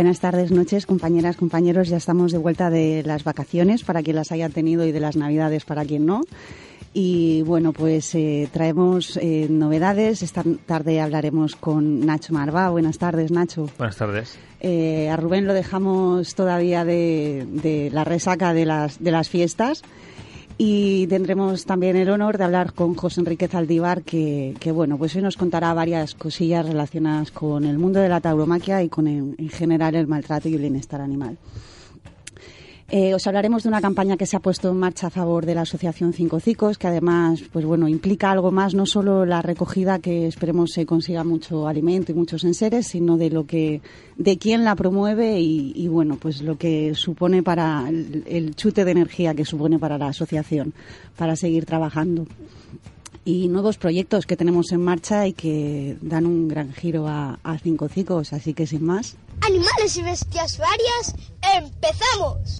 Buenas tardes, noches, compañeras, compañeros. Ya estamos de vuelta de las vacaciones para quien las haya tenido y de las navidades para quien no. Y bueno, pues eh, traemos eh, novedades. Esta tarde hablaremos con Nacho Marvá. Buenas tardes, Nacho. Buenas tardes. Eh, a Rubén lo dejamos todavía de, de la resaca de las, de las fiestas. Y tendremos también el honor de hablar con José Enrique Zaldívar, que, bueno, pues hoy nos contará varias cosillas relacionadas con el mundo de la tauromaquia y con en, en general el maltrato y el bienestar animal. Eh, os hablaremos de una campaña que se ha puesto en marcha a favor de la Asociación Cinco Cicos, que además, pues bueno, implica algo más, no solo la recogida, que esperemos se consiga mucho alimento y muchos enseres, sino de lo que, de quién la promueve y, bueno, pues lo que supone para el, el, chute de energía que supone para la asociación, para seguir trabajando. Y nuevos proyectos que tenemos en marcha y que dan un gran giro a, a Cinco Cicos, así que sin más. Animales y bestias varias, empezamos.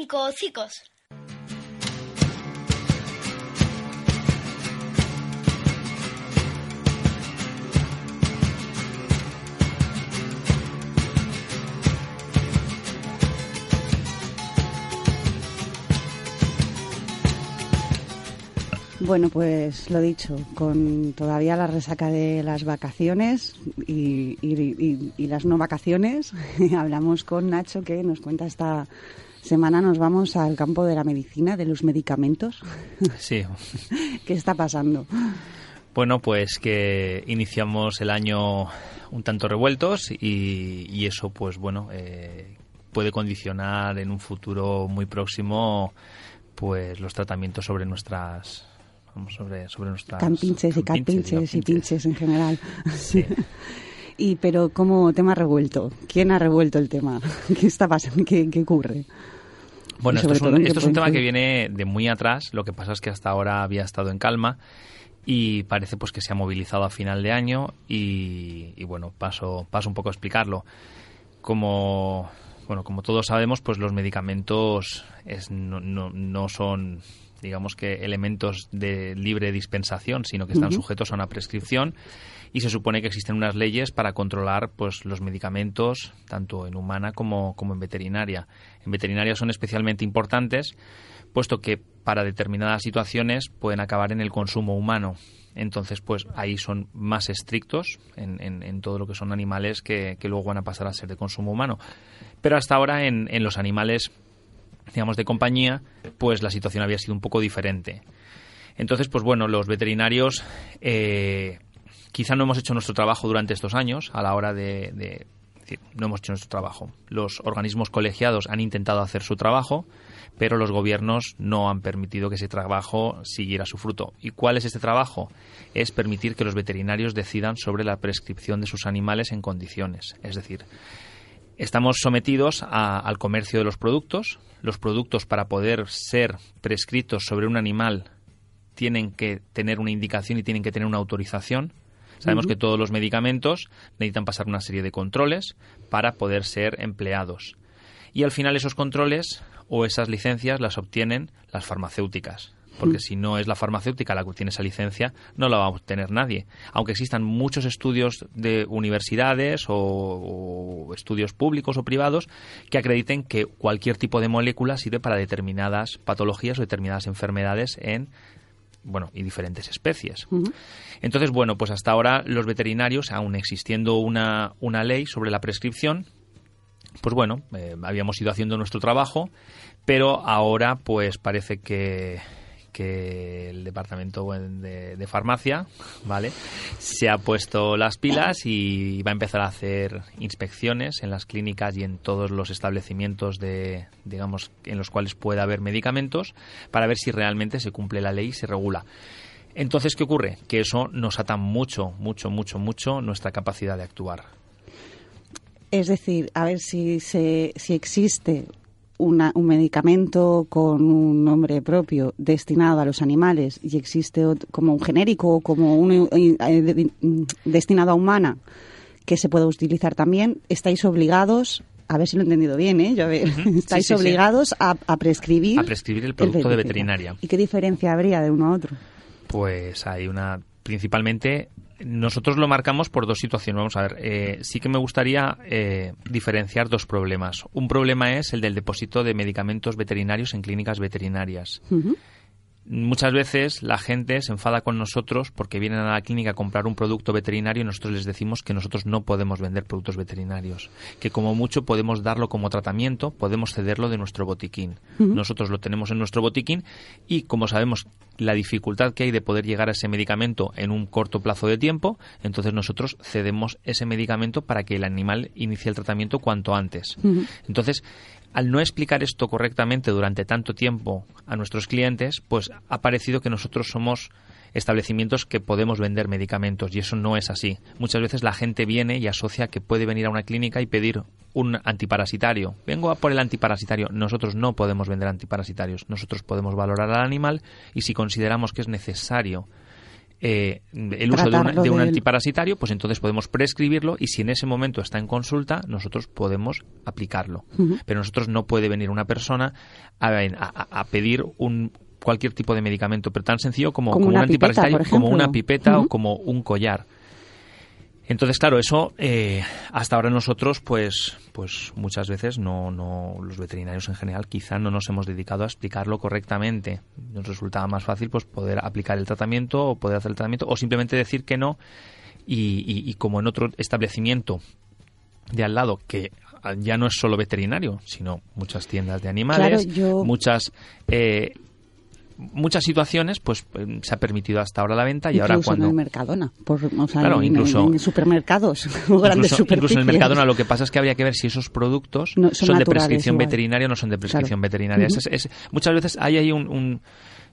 Cinco hocicos. Bueno, pues lo dicho, con todavía la resaca de las vacaciones y, y- las no vacaciones, hablamos con Nacho que nos cuenta esta semana nos vamos al campo de la medicina, de los medicamentos. Sí. ¿Qué está pasando? Bueno, pues que iniciamos el año un tanto revueltos y, y eso, pues bueno, eh, puede condicionar en un futuro muy próximo pues los tratamientos sobre nuestras vamos, sobre, sobre nuestras Campinches y campinches carpinches y pinches en general. Sí. Y pero como tema revuelto, ¿quién ha revuelto el tema? ¿Qué está pasando? ¿Qué, qué ocurre? Bueno, esto es, un, ¿en qué esto es un tema que viene de muy atrás. Lo que pasa es que hasta ahora había estado en calma y parece pues que se ha movilizado a final de año y, y, bueno, paso, paso un poco a explicarlo. Como, bueno, como todos sabemos, pues los medicamentos es- no, no- no son digamos que elementos de libre dispensación, sino que están sujetos a una prescripción y se supone que existen unas leyes para controlar pues los medicamentos tanto en humana como, como en veterinaria. En veterinaria son especialmente importantes puesto que para determinadas situaciones pueden acabar en el consumo humano. Entonces, pues ahí son más estrictos en, en- en todo lo que son animales que, que luego van a pasar a ser de consumo humano. Pero hasta ahora en, en los animales, digamos, de compañía, pues la situación había sido un poco diferente. Entonces, pues bueno, los veterinarios eh, quizá no hemos hecho nuestro trabajo durante estos años a la hora de, de- decir, no hemos hecho nuestro trabajo. Los organismos colegiados han intentado hacer su trabajo, pero los gobiernos no han permitido que ese trabajo siguiera su fruto. ¿Y cuál es este trabajo? Es permitir que los veterinarios decidan sobre la prescripción de sus animales en condiciones. Es decir, Estamos sometidos a- al comercio de los productos. Los productos para poder ser prescritos sobre un animal tienen que tener una indicación y tienen que tener una autorización. Sabemos que todos los medicamentos necesitan pasar una serie de controles para poder ser empleados. Y al final esos controles o esas licencias las obtienen las farmacéuticas. Porque si no es la farmacéutica la que obtiene esa licencia, no la va a obtener nadie. Aunque existan muchos estudios de universidades o, o estudios públicos o privados que acrediten que cualquier tipo de molécula sirve para determinadas patologías o determinadas enfermedades en bueno, y diferentes especies. Entonces, bueno, pues hasta ahora los veterinarios, aún existiendo una, una ley sobre la prescripción, pues bueno, eh, habíamos ido haciendo nuestro trabajo, pero ahora pues parece que, que el departamento de, de farmacia, ¿vale? Se ha puesto las pilas y va a empezar a hacer inspecciones en las clínicas y en todos los establecimientos de, digamos, en los cuales pueda haber medicamentos para ver si realmente se cumple la ley y se regula. Entonces, ¿qué ocurre? Que eso nos ata mucho, mucho, mucho, mucho nuestra capacidad de actuar. Es decir, a ver si, se, si existe una- un medicamento con un nombre propio destinado a los animales y existe como un genérico o como uno eh, eh, mm, destinado a humana que se pueda utilizar también, estáis obligados, a ver si lo he entendido bien, ¿eh? Yo, a ver, Ujú. estáis Sí, sí, sí. obligados a, a prescribir A prescribir el producto de veterinaria. ¿Y qué diferencia habría de uno a otro? Pues hay una. Principalmente, nosotros lo marcamos por dos situaciones. Vamos a ver, eh, sí que me gustaría eh, diferenciar dos problemas. Un problema es el del depósito de medicamentos veterinarios en clínicas veterinarias. Muchas veces la gente se enfada con nosotros porque vienen a la clínica a comprar un producto veterinario y nosotros les decimos que nosotros no podemos vender productos veterinarios, que como mucho podemos darlo como tratamiento, podemos cederlo de nuestro botiquín. Nosotros lo tenemos en nuestro botiquín y como sabemos la dificultad que hay de poder llegar a ese medicamento en un corto plazo de tiempo, entonces nosotros cedemos ese medicamento para que el animal inicie el tratamiento cuanto antes. Entonces, al no explicar esto correctamente durante tanto tiempo a nuestros clientes, pues ha parecido que nosotros somos establecimientos que podemos vender medicamentos y eso no es así. Muchas veces la gente viene y asocia que puede venir a una clínica y pedir un antiparasitario. Vengo a por el antiparasitario. Nosotros no podemos vender antiparasitarios. Nosotros podemos valorar al animal y si consideramos que es necesario eh, el uso de, Tratarlo de un antiparasitario, pues entonces podemos prescribirlo y si en ese momento está en consulta, nosotros podemos aplicarlo. Pero nosotros no puede venir una persona a, a- a pedir un cualquier tipo de medicamento, pero tan sencillo como, Como como un una pipeta, antiparasitario, por como una pipeta o como un collar. Entonces, claro, eso eh, hasta ahora nosotros, pues, pues muchas veces no, no, los veterinarios en general, quizá no nos hemos dedicado a explicarlo correctamente. Nos resultaba más fácil, pues, poder aplicar el tratamiento o poder hacer el tratamiento o simplemente decir que no y, y- y como en otro establecimiento de al lado que ya no es solo veterinario, sino muchas tiendas de animales, Claro, yo- muchas eh, muchas situaciones, pues eh, se ha permitido hasta ahora la venta y ahora incluso cuando en el Mercadona, por, o sea, Claro, en, incluso- en supermercados o grandes incluso, incluso en el superficies. Mercadona lo que pasa es que habría que ver si esos productos No, son, son de prescripción igual. veterinaria o no son de prescripción Claro. veterinaria. Ujú. Es- es- muchas veces hay ahí un, un-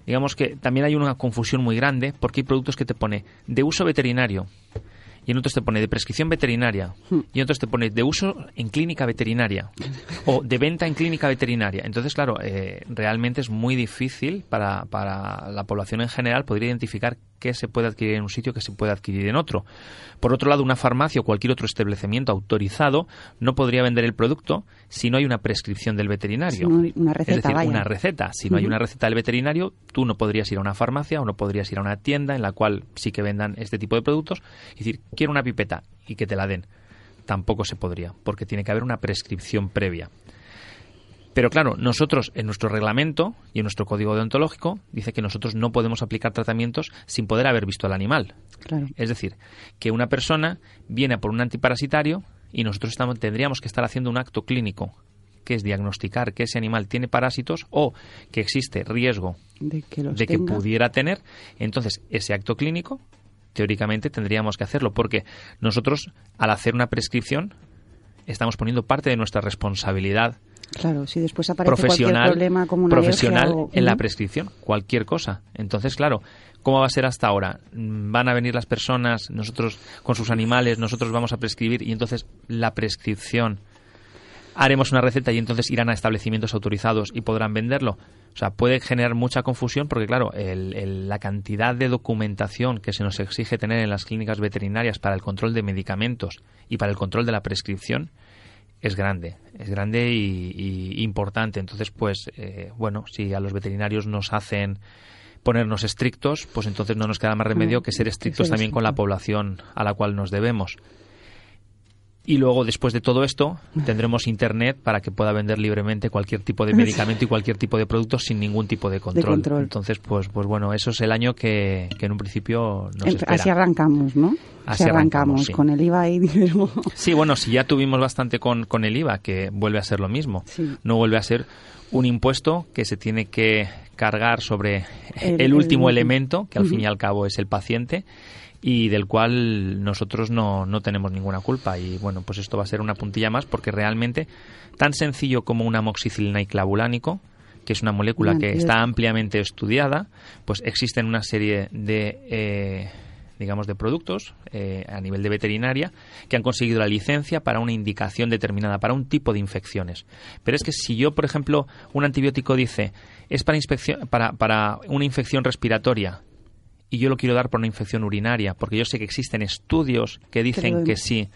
digamos que también hay una confusión muy grande porque hay productos que te pone de uso veterinario y en otros te pone de prescripción veterinaria Hmm. y en otros te pone de uso en clínica veterinaria o de venta en clínica veterinaria. Entonces, claro, eh, realmente es muy difícil para, para la población en general poder identificar qué se puede adquirir en un sitio, qué se puede adquirir en otro. Por otro lado, una farmacia o cualquier otro establecimiento autorizado no podría vender el producto si no hay una prescripción del veterinario. Si no una receta, es decir, vaya. una receta. Si no hay una receta del veterinario, tú no podrías ir a una farmacia o no podrías ir a una tienda en la cual sí que vendan este tipo de productos y decir, quiero una pipeta y que te la den. Tampoco se podría, porque tiene que haber una prescripción previa. Pero claro, nosotros en nuestro reglamento y en nuestro código deontológico dice que nosotros no podemos aplicar tratamientos sin poder haber visto al animal. Claro. Es decir, que una persona viene a por un antiparasitario y nosotros estamos, tendríamos que estar haciendo un acto clínico, que es diagnosticar que ese animal tiene parásitos o que existe riesgo De que los de que tenga. pudiera tener. Entonces, ese acto clínico, teóricamente tendríamos que hacerlo, porque nosotros, al hacer una prescripción, estamos poniendo parte de nuestra responsabilidad Claro, si después aparece profesional, cualquier problema como una profesional o- en la prescripción, cualquier cosa. Entonces, claro, ¿cómo va a ser hasta ahora? Van a venir las personas, nosotros con sus animales, nosotros vamos a prescribir y entonces la prescripción haremos una receta y entonces irán a establecimientos autorizados y podrán venderlo. O sea, puede generar mucha confusión porque, claro, el- el- la cantidad de documentación que se nos exige tener en las clínicas veterinarias para el control de medicamentos y para el control de la prescripción es grande, es grande y, y importante. Entonces, pues, eh, bueno, si a los veterinarios nos hacen ponernos estrictos, pues entonces no nos queda más remedio Mm, que ser estrictos también con la población a la cual nos debemos. Y luego, después de todo esto, tendremos Internet para que pueda vender libremente cualquier tipo de medicamento y cualquier tipo de producto sin ningún tipo de control. control. Entonces, pues, pues bueno, eso es el año que, que en un principio nos En- espera. Así arrancamos, ¿no? Así arrancamos, sí. con el IVA y dinero. Sí, bueno, si ya tuvimos bastante con, con el IVA, que vuelve a ser lo mismo. Sí. No vuelve a ser un impuesto que se tiene que cargar sobre el, último elemento, que al fin y al cabo es el paciente, y del cual nosotros no, no tenemos ninguna culpa. Y bueno, pues esto va a ser una puntilla más porque realmente, tan sencillo como una amoxicilina y clavulánico, que es una molécula que está ampliamente estudiada, pues existen una serie de, eh, digamos, de productos eh, a nivel de veterinaria que han conseguido la licencia para una indicación determinada, para un tipo de infecciones. Pero es que si yo, por ejemplo, un antibiótico dice es para, para, para una infección respiratoria y yo lo quiero dar por una infección urinaria, porque yo sé que existen estudios que dicen que sí,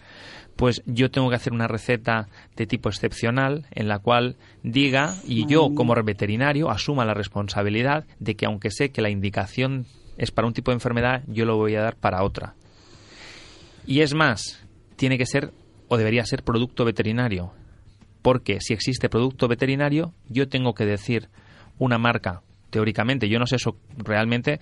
pues yo tengo que hacer una receta de tipo excepcional en la cual diga y yo como veterinario asuma la responsabilidad de que aunque sé que la indicación es para un tipo de enfermedad, yo lo voy a dar para otra. Y es más, tiene que ser o debería ser producto veterinario, porque si existe producto veterinario, yo tengo que decir una marca, teóricamente, yo no sé eso realmente,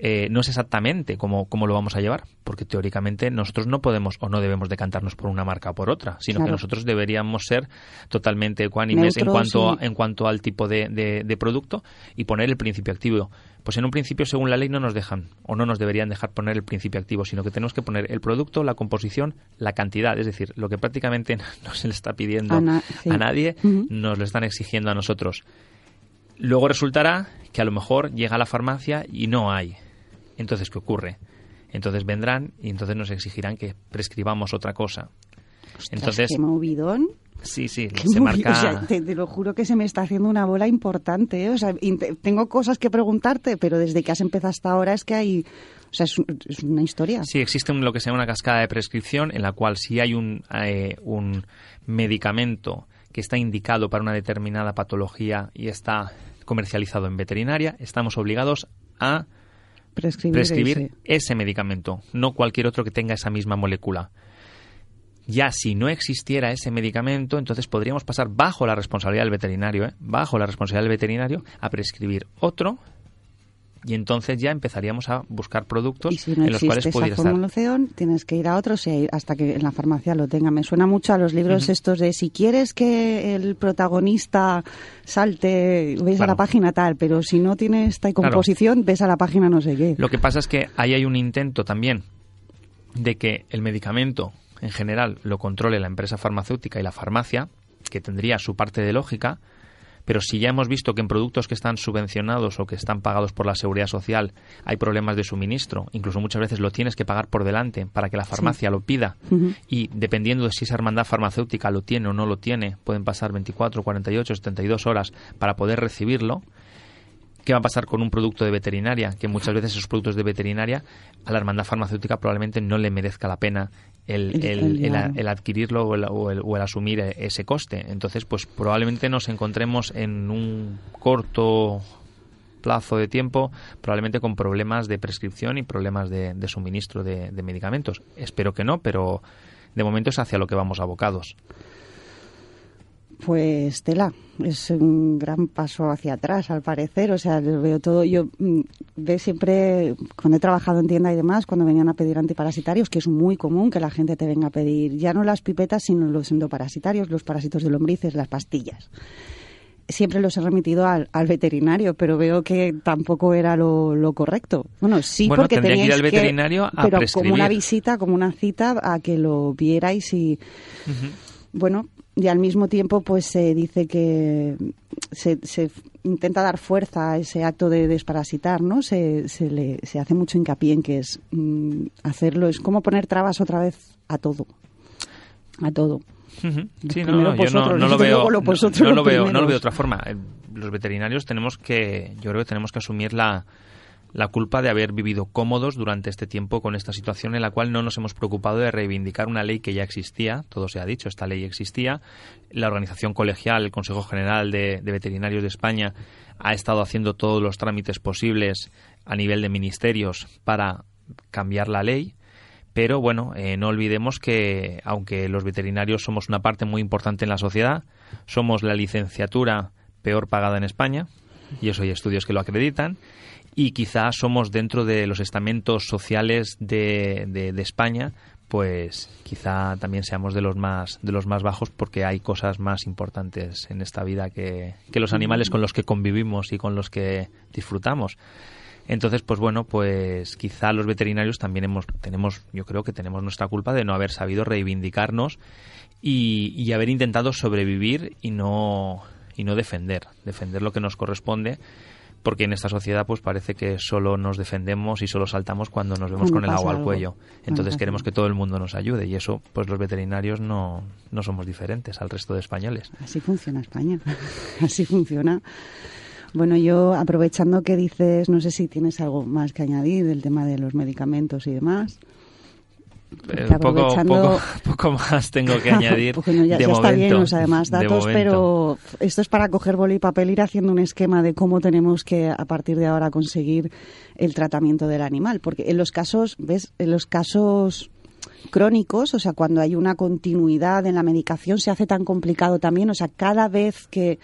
eh, no sé exactamente cómo, cómo lo vamos a llevar, porque teóricamente nosotros no podemos o no debemos decantarnos por una marca o por otra, sino que nosotros deberíamos ser totalmente ecuánimes en cuanto, en cuanto al tipo de, de- de producto y poner el principio activo. Pues en un principio, según la ley, no nos dejan o no nos deberían dejar poner el principio activo, sino que tenemos que poner el producto, la composición, la cantidad, es decir, lo que prácticamente no se le está pidiendo A na- sí. a nadie, nos lo están exigiendo a nosotros. Luego resultará que a lo mejor llega a la farmacia y no hay. Entonces, ¿qué ocurre? Entonces vendrán y entonces nos exigirán que prescribamos otra cosa. Entonces, Qué movidón. sí, sí, Qué se marca... o sea, te, te lo juro que se me está haciendo una bola importante. ¿eh? O sea, tengo cosas que preguntarte, pero desde que has empezado hasta ahora es que hay. O sea, es, un- es una historia. Sí, existe un- lo que se llama una cascada de prescripción en la cual si hay un, eh, un medicamento que está indicado para una determinada patología y está comercializado en veterinaria, estamos obligados a Prescribir, prescribir ese. ese medicamento, no cualquier otro que tenga esa misma molécula. Ya si no existiera ese medicamento, entonces podríamos pasar bajo la responsabilidad del veterinario, ¿eh? bajo la responsabilidad del veterinario, a prescribir otro y entonces ya empezaríamos a buscar productos Y si no en los cuales esa pudiera estar. tienes que ir a ir hasta que en la farmacia lo tenga. Me suena mucho a los libros estos de si quieres que el protagonista salte, ves a Claro. la página tal, pero si no tiene esta composición, ves a la página no sé qué. Lo que pasa es que ahí hay un intento también de que el medicamento en general lo controle la empresa farmacéutica y la farmacia, que tendría su parte de lógica, pero si ya hemos visto que en productos que están subvencionados o que están pagados por la seguridad social hay problemas de suministro, incluso muchas veces lo tienes que pagar por delante para que la farmacia lo pida. Y dependiendo de si esa hermandad farmacéutica lo tiene o no lo tiene, pueden pasar 24, 48, 72 horas para poder recibirlo. ¿Qué va a pasar con un producto de veterinaria? Que muchas veces esos productos de veterinaria a la hermandad farmacéutica probablemente no le merezca la pena el, El- el- el- adquirirlo o el, o el- o el asumir ese coste. Entonces, pues probablemente nos encontremos en un corto plazo de tiempo, probablemente con problemas de prescripción y problemas de, de suministro de, de medicamentos. Espero que no, pero de momento es hacia lo que vamos abocados. Pues tela, es un gran paso hacia atrás al parecer, o sea, lo veo todo, yo mm, ve siempre, cuando he trabajado en tienda y demás, cuando venían a pedir antiparasitarios, que es muy común que la gente te venga a pedir ya no las pipetas, sino los endoparasitarios, los parásitos de lombrices, las pastillas. Siempre los he remitido al, al veterinario, pero veo que tampoco era lo, lo correcto. Bueno, sí, Bueno, porque que ir teníais al veterinario a pero como una visita, como una cita, a que lo vierais y, bueno, y al mismo tiempo pues se dice que se, se intenta dar fuerza a ese acto de desparasitar, ¿no? Se, se, le, se hace mucho hincapié en que es mm, hacerlo, es como poner trabas otra vez a todo. A todo. Sí, no, Primero no, yo no, vosotros, no lo veo, lo no, lo veo, no lo veo de otra forma. Eh, Los veterinarios tenemos que, yo creo que tenemos que asumir la, la culpa de haber vivido cómodos durante este tiempo con esta situación en la cual no nos hemos preocupado de reivindicar una ley que ya existía, todo se ha dicho, esta ley existía. La organización colegial, el Consejo General de, Veterinarios de España, ha estado haciendo todos los trámites posibles a nivel de ministerios para cambiar la ley. Pero bueno, eh, no olvidemos que aunque los veterinarios somos una parte muy importante en la sociedad, somos la licenciatura peor pagada en España, y eso hay estudios que lo acreditan, y quizás somos dentro de los estamentos sociales de, de- de España, pues quizá también seamos de los más de los más bajos porque hay cosas más importantes en esta vida que, que los animales con los que convivimos y con los que disfrutamos. Entonces, pues bueno, pues quizá los veterinarios también hemos, tenemos, yo creo que tenemos nuestra culpa de no haber sabido reivindicarnos y, y haber intentado sobrevivir y no, y no defender, defender lo que nos corresponde, porque en esta sociedad pues parece que solo nos defendemos y solo saltamos cuando nos vemos Cuando con el agua al cuello. Entonces queremos que todo el mundo nos ayude y eso pues los veterinarios no, no somos diferentes al resto de españoles. Así funciona España. Así funciona. Bueno, yo aprovechando que dices, no sé si tienes algo más que añadir del tema de los medicamentos y demás. Eh, poco, poco, poco más tengo que añadir. Ya, de ya está bien los además de datos, pero esto es para coger boli y papel, ir haciendo un esquema de cómo tenemos que a partir de ahora conseguir el tratamiento del animal. Porque en los casos, ¿ves? En los casos crónicos, o sea, cuando hay una continuidad en la medicación, se hace tan complicado también. O sea, cada vez que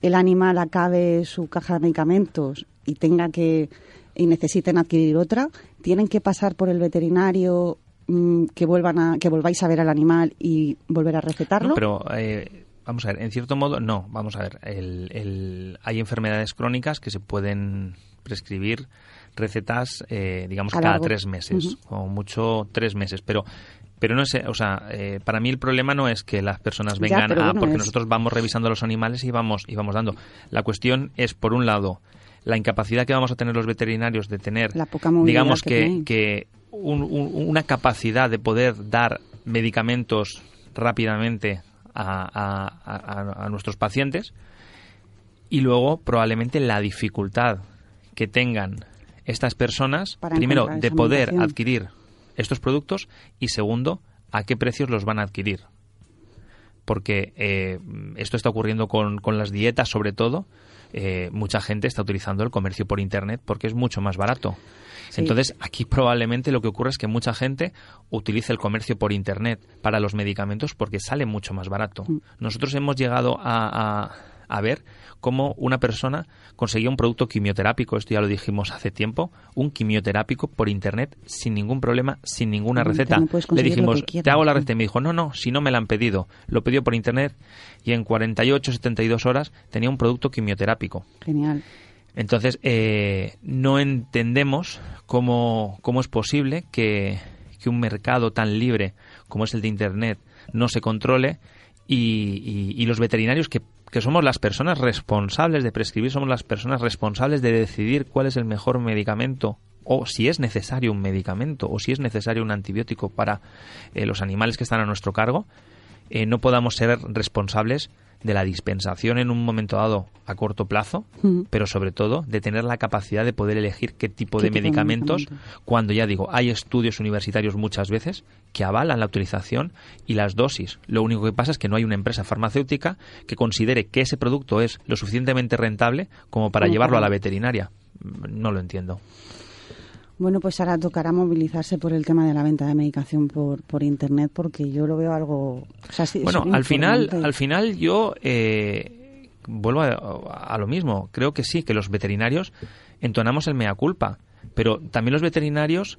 el animal acabe su caja de medicamentos y tenga que y necesiten adquirir otra, tienen que pasar por el veterinario mm, que vuelvan a que volváis a ver al animal y volver a recetarlo. No, pero eh, vamos a ver, en cierto modo, no. Vamos a ver, el- el- hay enfermedades crónicas que se pueden prescribir recetas, eh, digamos, cada largo. tres meses, o mucho tres meses, pero pero no es, o sea, eh, para mí el problema no es que las personas Ya, vengan a, porque es- nosotros vamos revisando los animales y vamos y vamos dando. La cuestión es, por un lado, la incapacidad que vamos a tener los veterinarios de tener, La poca digamos que que, tenéis. que un- un- una capacidad de poder dar medicamentos rápidamente a, a- a- a nuestros pacientes y luego probablemente la dificultad que tengan estas personas, Para primero, de poder adquirir estos productos y segundo, a qué precios los van a adquirir. Porque eh, esto está ocurriendo con, con las dietas sobre todo. Eh, mucha gente está utilizando el comercio por Internet porque es mucho más barato. Sí. Entonces, aquí probablemente lo que ocurre es que mucha gente utilice el comercio por Internet para los medicamentos porque sale mucho más barato. Mm. Nosotros hemos llegado a, a- a ver cómo una persona conseguía un producto quimioterápico, esto ya lo dijimos hace tiempo, un quimioterápico por Internet sin ningún problema, sin ninguna receta. Le dijimos, quieras, te hago la receta y me dijo, no, no, si no me la han pedido. Lo pidió por Internet y en 48, 72 horas tenía un producto quimioterápico. Genial. Entonces, eh, no entendemos cómo, cómo es posible que, que un mercado tan libre como es el de Internet no se controle y, y- y los veterinarios que, que somos las personas responsables de prescribir, somos las personas responsables de decidir cuál es el mejor medicamento o si es necesario un medicamento o si es necesario un antibiótico para eh, los animales que están a nuestro cargo, eh, no podamos ser responsables de la dispensación en un momento dado a corto plazo, pero sobre todo de tener la capacidad de poder elegir qué tipo ¿Qué de tipo de medicamentos, medicamento? cuando ya digo, hay estudios universitarios muchas veces que avalan la utilización y las dosis. Lo único que pasa es que no hay una empresa farmacéutica que considere que ese producto es lo suficientemente rentable como para llevarlo a la veterinaria. No lo entiendo. Bueno, pues ahora tocará movilizarse por el tema de la venta de medicación por, por internet porque yo lo veo algo... o sea, sí, Bueno, al final, al final yo eh, vuelvo a, a lo mismo. Creo que sí, que los veterinarios entonamos el mea culpa, pero también los veterinarios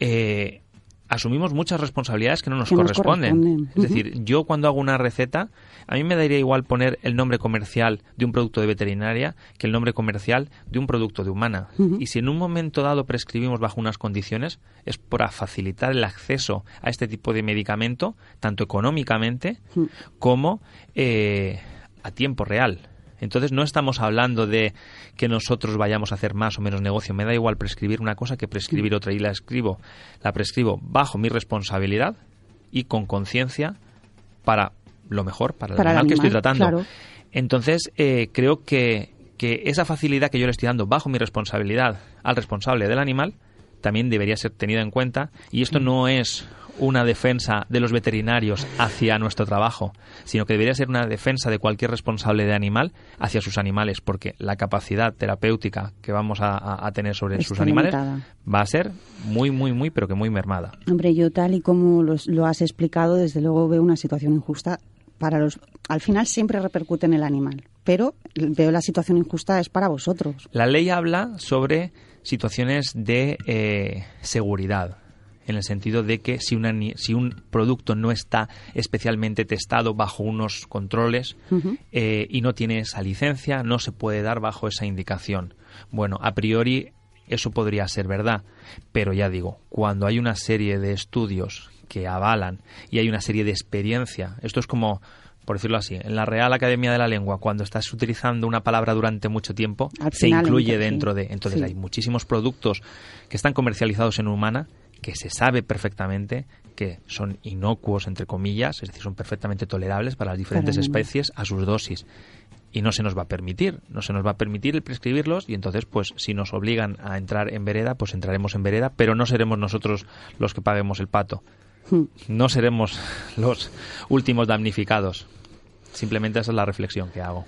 eh, asumimos muchas responsabilidades que no nos Que nos corresponden. Es decir, yo cuando hago una receta, a mí me daría igual poner el nombre comercial de un producto de veterinaria que el nombre comercial de un producto de humana. Y si en un momento dado prescribimos bajo unas condiciones, es para facilitar el acceso a este tipo de medicamento, tanto económicamente como eh, a tiempo real. Entonces no estamos hablando de que nosotros vayamos a hacer más o menos negocio. Me da igual prescribir una cosa que prescribir otra y la escribo, la prescribo bajo mi responsabilidad y con conciencia para lo mejor, para el Para el animal que estoy tratando. claro. Entonces creo que, que esa facilidad que yo le estoy dando bajo mi responsabilidad al responsable del animal también debería ser tenida en cuenta y esto no es una defensa de los veterinarios hacia nuestro trabajo, sino que debería ser una defensa de cualquier responsable de animal hacia sus animales, porque la capacidad terapéutica que vamos a, tener sobre sus animales va a ser muy, muy, muy, pero que muy mermada. Hombre, yo tal y como los- lo has explicado, desde luego veo una situación injusta para los... Al final siempre repercute en el animal, pero veo la situación injusta es para vosotros. La ley habla sobre situaciones de eh, seguridad, en el sentido de que si, una si un producto no está especialmente testado bajo unos controles eh, y no tiene esa licencia, no se puede dar bajo esa indicación. Bueno, a priori eso podría ser verdad, pero ya digo, cuando hay una serie de estudios que avalan y hay una serie de experiencia, esto es como, por decirlo así, en la Real Academia de la Lengua, cuando estás utilizando una palabra durante mucho tiempo, se incluye sí. dentro de... Entonces Sí. hay muchísimos productos que están comercializados en humana que se sabe perfectamente que son inocuos, entre comillas, es decir, son perfectamente tolerables para las diferentes especies a sus dosis. Y no se nos va a permitir, no se nos va a permitir el prescribirlos y entonces, pues, si nos obligan a entrar en vereda, pues entraremos en vereda, pero no seremos nosotros los que paguemos el pato. Hmm. No seremos los últimos damnificados. Simplemente esa es la reflexión que hago.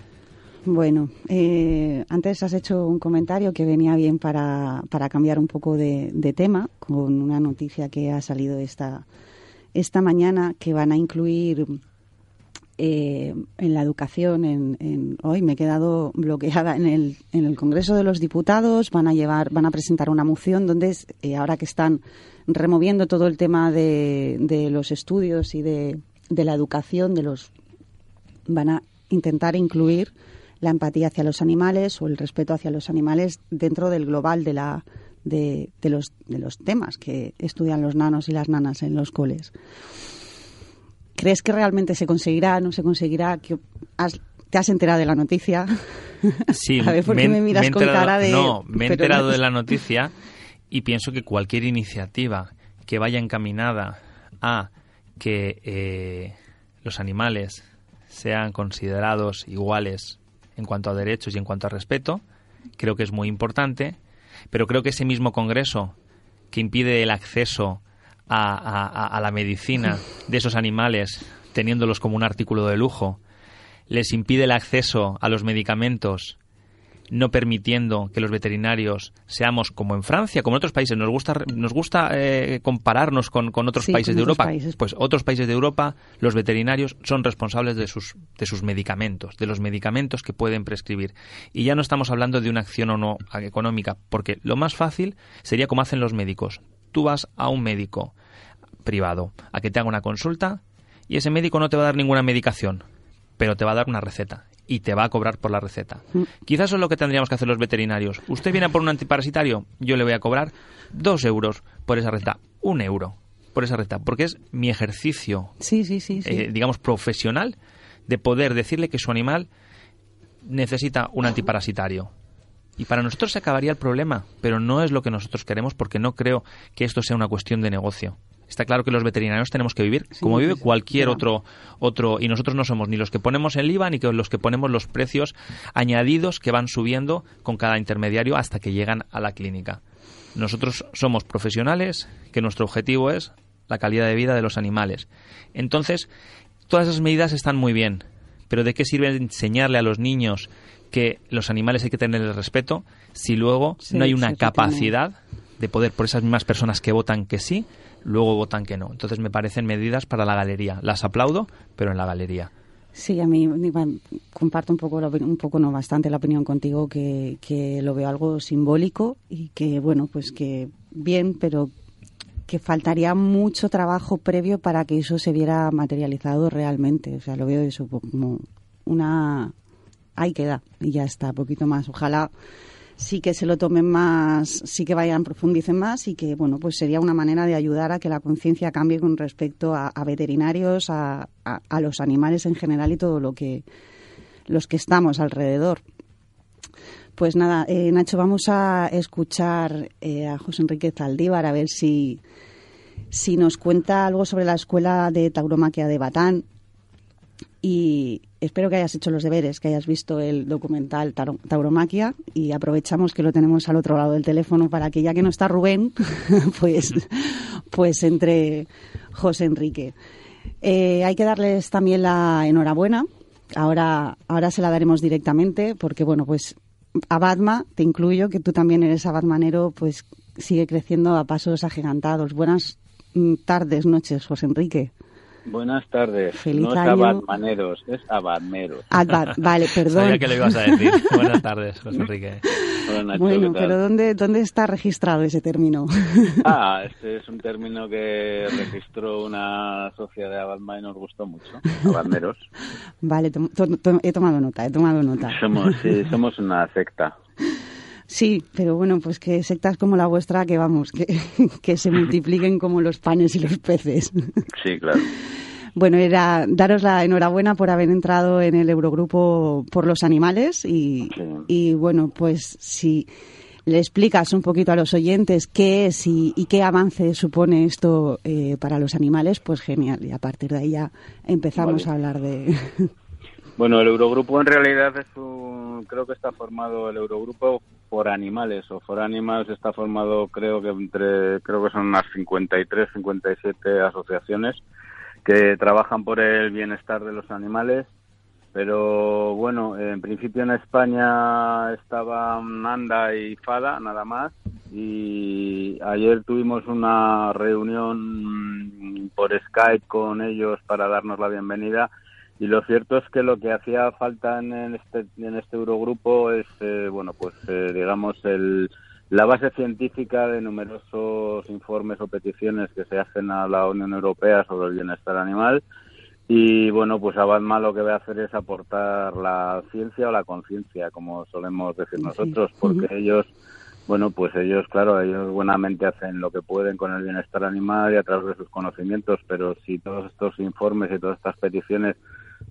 Bueno, eh, antes has hecho un comentario que venía bien para, para cambiar un poco de, tema con una noticia que ha salido esta, esta mañana que van a incluir eh, en la educación. En, hoy me he quedado bloqueada en el, en el Congreso de los Diputados. Van a llevar, van a presentar una moción donde eh, ahora que están removiendo todo el tema de, de los estudios y de, de la educación de los van a intentar incluir la empatía hacia los animales o el respeto hacia los animales dentro del global de la de, de los de los temas que estudian los nanos y las nanas en los coles. ¿Crees que realmente se conseguirá? ¿No se conseguirá? ¿Qué- has- ¿Te has enterado de la noticia? Sí, A ver, ¿por qué me miras he con enterado- cara de- No, me he enterado no- de la noticia y pienso que cualquier iniciativa que vaya encaminada a que eh, los animales sean considerados iguales en cuanto a derechos y en cuanto a respeto, creo que es muy importante, pero creo que ese mismo Congreso que impide el acceso a, la medicina de esos animales, teniéndolos como un artículo de lujo, les impide el acceso a los medicamentos no permitiendo que los veterinarios seamos como en Francia, como en otros países. Nos gusta, nos gusta eh, compararnos con, con otros Sí, países con de otros Europa. países. Pues otros países de Europa, los veterinarios son responsables de sus, de sus medicamentos, de los medicamentos que pueden prescribir. Y ya no estamos hablando de una acción o no económica, porque lo más fácil sería como hacen los médicos. Tú vas a un médico privado a que te haga una consulta y ese médico no te va a dar ninguna medicación, pero te va a dar una receta y te va a cobrar por la receta. Quizás eso es lo que tendríamos que hacer los veterinarios. Usted viene a por un antiparasitario, yo le voy a cobrar dos euros por esa receta, un euro por esa receta, porque es mi ejercicio, Sí, sí, sí. sí. eh, digamos, profesional de poder decirle que su animal necesita un antiparasitario. Y para nosotros se acabaría el problema, pero no es lo que nosotros queremos porque no creo que esto sea una cuestión de negocio. Está claro que los veterinarios tenemos que vivir como vive sí, cualquier otro otro y nosotros no somos ni los que ponemos el IVA ni que los que ponemos los precios añadidos que van subiendo con cada intermediario hasta que llegan a la clínica. Nosotros somos profesionales que nuestro objetivo es la calidad de vida de los animales. Entonces, todas esas medidas están muy bien, pero ¿de qué sirve enseñarle a los niños que los animales hay que tenerles respeto si luego Sí, no hay una capacidad de poder, por esas mismas personas que votan que sí, luego votan que no? Entonces me parecen medidas para la galería. Las aplaudo, pero en la galería. Sí, a mí comparto un poco, un poco no bastante la opinión contigo que, que lo veo algo simbólico y que bueno, pues que bien, pero que faltaría mucho trabajo previo para que eso se viera materializado realmente. O sea, lo veo eso como una ahí queda y ya está, poquito más. Ojalá sí que se lo tomen más, sí que vayan, profundicen más y que, bueno, pues sería una manera de ayudar a que la conciencia cambie con respecto a, veterinarios, a, a- a los animales en general y todo lo que, los que estamos alrededor. Pues nada, eh, Nacho, vamos a escuchar eh, a José Enrique Zaldívar a ver si, si nos cuenta algo sobre la escuela de tauromaquia de Batán. Y espero que hayas hecho los deberes, que hayas visto el documental Tauromaquia y aprovechamos que lo tenemos al otro lado del teléfono para que ya que no está Rubén, pues, pues entre José Enrique. Eh, hay que darles también la enhorabuena. Ahora, ahora se la daremos directamente porque, bueno, pues a Batma, te incluyo, que tú también eres abadmanero, pues sigue creciendo a pasos agigantados. Buenas mm, tardes, noches, José Enrique. Buenas tardes. Feliz no es año. abadmaneros, es abadmeros. Advat, vale, perdón. Sabía que lo ibas a decir. Buenas tardes, José Enrique. Hola, Nacho, Bueno, pero ¿dónde, ¿dónde está registrado ese término? Ah, este es un término que registró una sociedad de Abadma y nos gustó mucho. Abadmeros. vale, to- to- to- he tomado nota, he tomado nota. Somos, sí, somos una secta. Sí, pero bueno, pues que sectas como la vuestra, que vamos, que, que se multipliquen como los panes y los peces. Sí, claro. Bueno, era daros la enhorabuena por haber entrado en el Eurogrupo por los animales y, Sí. y bueno, pues si le explicas un poquito a los oyentes qué es y, y qué avance supone esto eh, para los animales, pues genial. Y a partir de ahí ya empezamos Vale. a hablar de... Bueno, el Eurogrupo en realidad es un, creo que está formado el Eurogrupo por animales o for animals está formado creo que entre creo que son unas 53, 57 asociaciones que trabajan por el bienestar de los animales. Pero bueno, en principio en España estaban Anda y Fada nada más y ayer tuvimos una reunión por Skype con ellos para darnos la bienvenida y lo cierto es que lo que hacía falta en este, en este Eurogrupo es, eh, bueno, pues eh, digamos, el, la base científica de numerosos informes o peticiones que se hacen a la Unión Europea sobre el bienestar animal. Y bueno, pues Abadma lo que va a hacer es aportar la ciencia o la conciencia, como solemos decir nosotros, porque ellos, bueno, pues ellos, claro, ellos buenamente hacen lo que pueden con el bienestar animal y a través de sus conocimientos, pero si todos estos informes y todas estas peticiones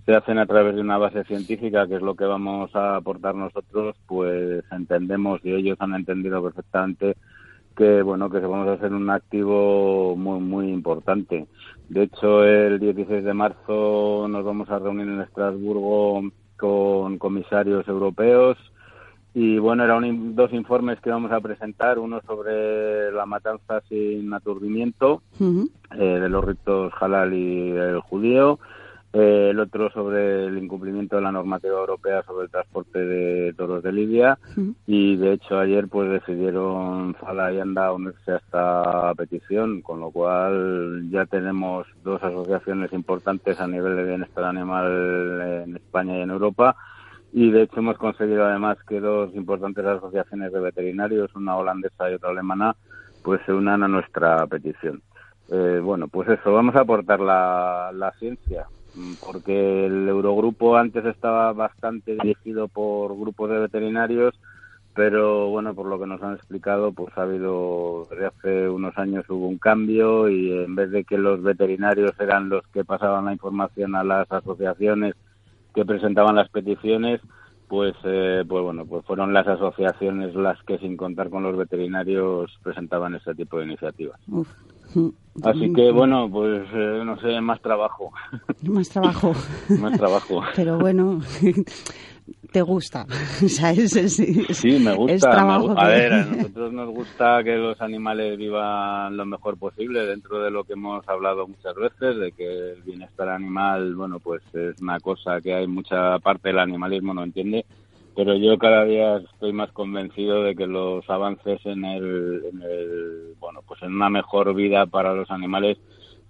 se hacen a través de una base científica, que es lo que vamos a aportar nosotros, pues entendemos y ellos han entendido perfectamente que bueno que vamos a hacer un activo muy muy importante. De hecho, el 16 de marzo nos vamos a reunir en Estrasburgo con comisarios europeos y bueno, eran un- dos informes que vamos a presentar, uno sobre la matanza sin aturdimiento eh, de los ritos halal y el judío eh, el otro sobre el incumplimiento de la normativa europea sobre el transporte de toros de Libia. Y de hecho ayer pues decidieron Fala y Anda unirse a esta petición, con lo cual ya tenemos dos asociaciones importantes a nivel de bienestar animal en España y en Europa. Y de hecho hemos conseguido además que dos importantes asociaciones de veterinarios, una holandesa y otra alemana, pues se unan a nuestra petición. Eh, bueno, pues eso, vamos a aportar la, la ciencia, porque el Eurogrupo antes estaba bastante dirigido por grupos de veterinarios, pero bueno, por lo que nos han explicado, pues ha habido, desde hace unos años hubo un cambio y en vez de que los veterinarios eran los que pasaban la información a las asociaciones que presentaban las peticiones, pues, eh, pues bueno, pues fueron las asociaciones las que sin contar con los veterinarios presentaban ese tipo de iniciativas. Así que bueno, pues eh, no sé, más trabajo, Más trabajo. más trabajo. Pero bueno, te gusta. O sea, es, es- Sí, me es gusta. me trabajo gu- a que- ver, a nosotros nos gusta que los animales vivan lo mejor posible dentro de lo que hemos hablado muchas veces, de que el bienestar animal, bueno, pues es una cosa que hay mucha parte del animalismo no entiende, pero yo cada día estoy más convencido de que los avances en el, en el bueno, pues en una mejor vida para los animales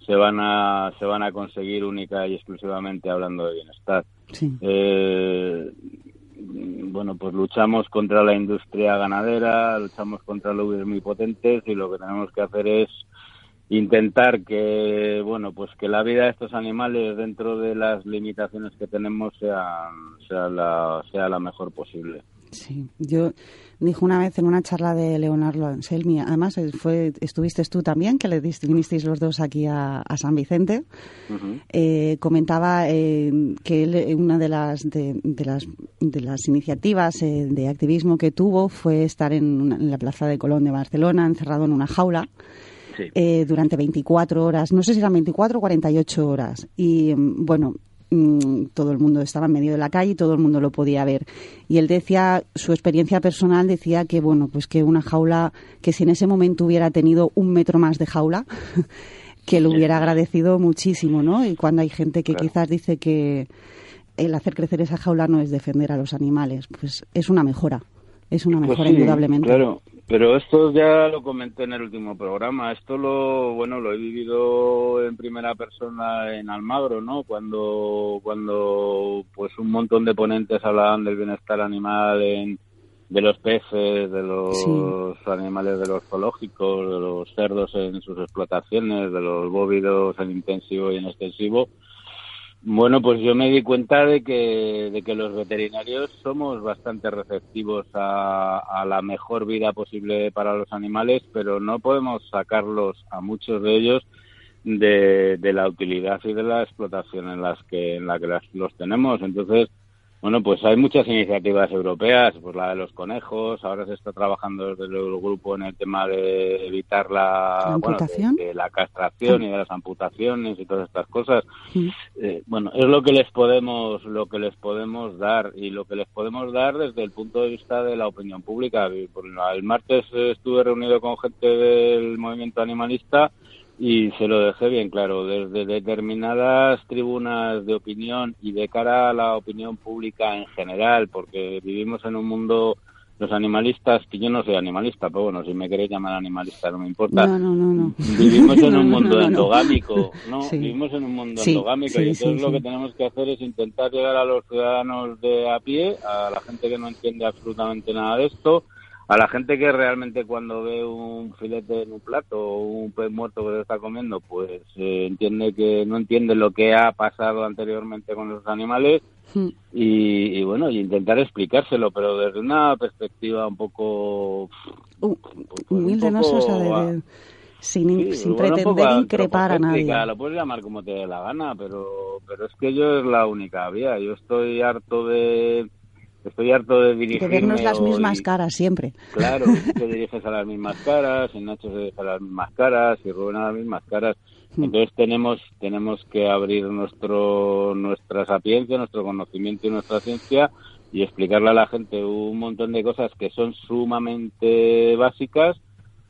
se van a se van a conseguir única y exclusivamente hablando de bienestar. Sí. Eh, bueno, pues luchamos contra la industria ganadera, luchamos contra lobbies muy potentes y lo que tenemos que hacer es intentar que, bueno, pues que la vida de estos animales dentro de las limitaciones que tenemos sea, sea, la, sea la mejor posible. Sí, yo dijo una vez en una charla de Leonardo Anselmi, además eh, fue, estuviste tú también, que le vinisteis los dos aquí a, a San Vicente, eh, comentaba eh, que él, eh, una de las, de, de las, de las iniciativas eh, de activismo que tuvo fue estar en, una- en la Plaza de Colón de Barcelona, encerrado en una jaula, Sí. eh, durante 24 horas, no sé si eran 24 o 48 horas. Y mm, bueno, mm, todo el mundo estaba en medio de la calle y todo el mundo lo podía ver. Y él decía, su experiencia personal decía que, bueno, pues que una jaula, que si en ese momento hubiera tenido un metro más de jaula, que lo hubiera agradecido muchísimo, ¿no? Y cuando hay gente que Claro. quizás dice que el hacer crecer esa jaula no es defender a los animales, pues es una mejora. Es una Pues mejora, sí, indudablemente. Claro, pero esto ya lo comenté en el último programa. Esto lo, bueno, lo he vivido en primera persona en Almagro, ¿no? Cuando, cuando, pues un montón de ponentes hablaban del bienestar animal en, de los peces, de los animales de los zoológicos, de los cerdos en sus explotaciones, de los bóvidos en intensivo y en extensivo. Bueno, pues yo me di cuenta de que, de que los veterinarios somos bastante receptivos a, la mejor vida posible para los animales, pero no podemos sacarlos a muchos de ellos de, de la utilidad y de la explotación en las que en la que las- los tenemos. Entonces, bueno, pues hay muchas iniciativas europeas, pues la de los conejos, ahora se está trabajando desde el grupo en el tema de evitar la, ¿La bueno, de- la castración y de las amputaciones y todas estas cosas. Eh, bueno, es lo que les podemos lo que les podemos dar y lo que les podemos dar desde el punto de vista de la opinión pública. El martes estuve reunido con gente del movimiento animalista y se lo dejé bien claro. Desde determinadas tribunas de opinión y de cara a la opinión pública en general, porque vivimos en un mundo los animalistas, que yo no soy animalista, pero bueno, si me queréis llamar animalista no me importa. No, no, no, no. Vivimos en No, un mundo no, endogámico, ¿no? Sí. Vivimos en un mundo Sí, endogámico sí, y entonces lo que tenemos que hacer es intentar llegar a los ciudadanos de a pie, a la gente que no entiende absolutamente nada de esto, a la gente que realmente cuando ve un filete en un plato o un pez muerto que se está comiendo, pues eh, entiende que no entiende lo que ha pasado anteriormente con los animales Mm. y, y bueno, y intentar explicárselo, pero desde una perspectiva un poco... Uh, pues, un humilde, no sé, o sea, de- de- sin, Sí, sin bueno, pretender increpar a nadie. Lo puedes llamar como te dé la gana, pero, pero es que yo es la única vía. Yo estoy harto de estoy harto de De dirigirme. vernos las hoy- mismas caras siempre. Claro, te diriges a las mismas caras, y Nacho se dirige a las mismas caras, y Rubén a las mismas caras. Hmm. Entonces tenemos tenemos que abrir nuestro nuestra sapiencia, nuestro conocimiento y nuestra ciencia y explicarle a la gente un montón de cosas que son sumamente básicas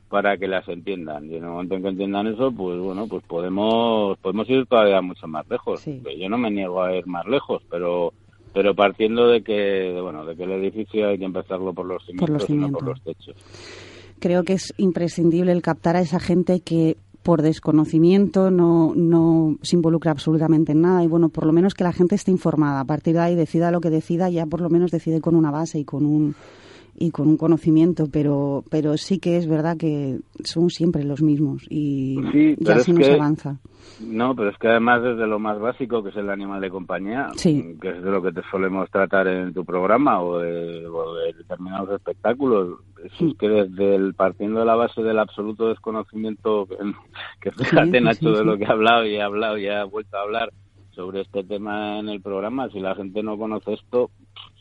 para que las entiendan. Y en el momento en que entiendan eso, pues bueno, pues podemos podemos ir todavía mucho más lejos. Sí. Yo no me niego a ir más lejos, pero pero partiendo de que bueno de que el edificio hay que empezarlo por los cimientos, los y no por cimientos. los techos. Creo que es imprescindible el captar a esa gente que por desconocimiento no, no se involucra absolutamente en nada y bueno, por lo menos que la gente esté informada. A partir de ahí decida lo que decida, ya por lo menos decide con una base y con un y con un conocimiento, pero pero sí que es verdad que son siempre los mismos y, Sí, y pero así es no se que- avanza. No, pero es que además desde lo más básico, que es el animal de compañía, Sí. que es de lo que te solemos tratar en tu programa o de, o de determinados espectáculos, es que desde el partiendo de la base del absoluto desconocimiento, que, fíjate Nacho de lo que he hablado y he hablado y he vuelto a hablar sobre este tema en el programa, si la gente no conoce esto,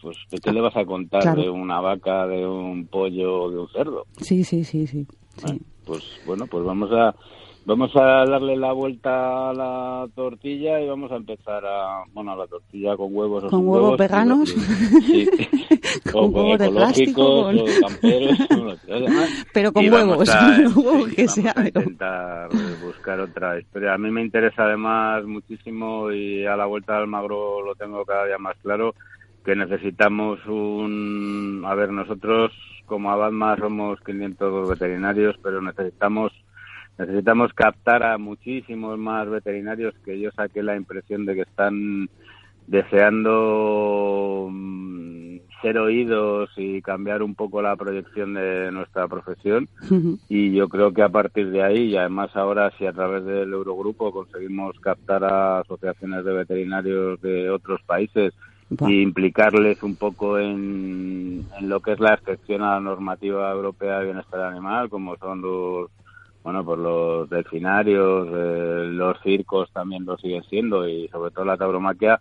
pues ¿de qué le vas a contar Claro. de una vaca, de un pollo o de un cerdo? Sí, sí, sí, sí. sí. Pues bueno, pues vamos a vamos a darle la vuelta a la tortilla y vamos a empezar a bueno a la tortilla con huevos o Con huevos huevos, veganos. sí. Con o huevos de plástico, ecológicos con- o camperos. Pero con huevos, a- los huevos sí, que vamos sea, a pero- intentar buscar otra historia a mí me interesa además muchísimo y a la vuelta de Almagro lo tengo cada día más claro que necesitamos un a ver nosotros como Abadma somos 500 veterinarios pero necesitamos necesitamos captar a muchísimos más veterinarios que yo saqué la impresión de que están deseando mm, ser oídos y cambiar un poco la proyección de nuestra profesión. Y yo creo que a partir de ahí y además ahora si a través del Eurogrupo conseguimos captar a asociaciones de veterinarios de otros países y implicarles un poco en, en lo que es la excepción a la normativa europea de bienestar animal como son los bueno pues los delfinarios eh, los circos también lo siguen siendo y sobre todo la tauromaquia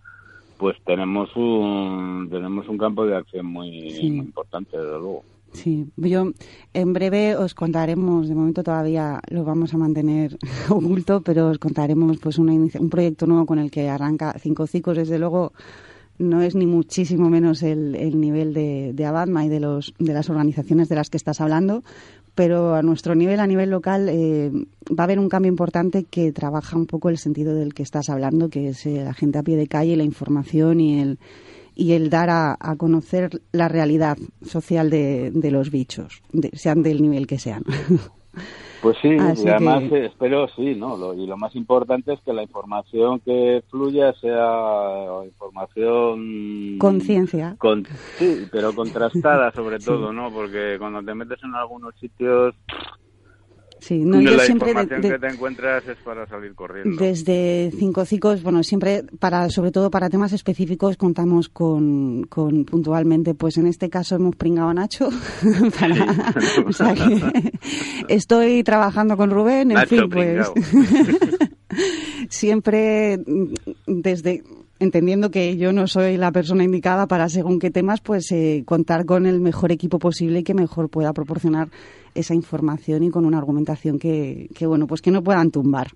pues tenemos un tenemos un campo de acción muy, Sí. muy importante desde luego Sí, yo en breve os contaremos, de momento todavía lo vamos a mantener oculto, pero os contaremos pues una un proyecto nuevo con el que arranca Cinco Cicos, desde luego no es ni muchísimo menos el, el nivel de, de Abadma y de, los, de las organizaciones de las que estás hablando, pero a nuestro nivel, a nivel local, eh, va a haber un cambio importante que trabaja un poco el sentido del que estás hablando, que es eh, la gente a pie de calle, la información y el, y el dar a, a conocer la realidad social de, de los bichos, de- sean del nivel que sean. Pues sí, Así y además que- eh, espero sí, ¿no? Lo- y lo más importante es que la información que fluya sea información... Conciencia. Con, sí, pero contrastada sobre todo, ¿no? Porque cuando te metes en algunos sitios, Sí, no, yo la siempre de- información de- que te encuentras es para salir corriendo. Desde Cinco Cicos, bueno, siempre para, sobre todo para temas específicos contamos con, con puntualmente, pues en este caso hemos pringado a Nacho. para- o sea que estoy trabajando con Rubén, en fin, pues siempre desde entendiendo que yo no soy la persona indicada para según qué temas, pues eh, contar con el mejor equipo posible y que mejor pueda proporcionar esa información y con una argumentación que, que bueno, pues que no puedan tumbar.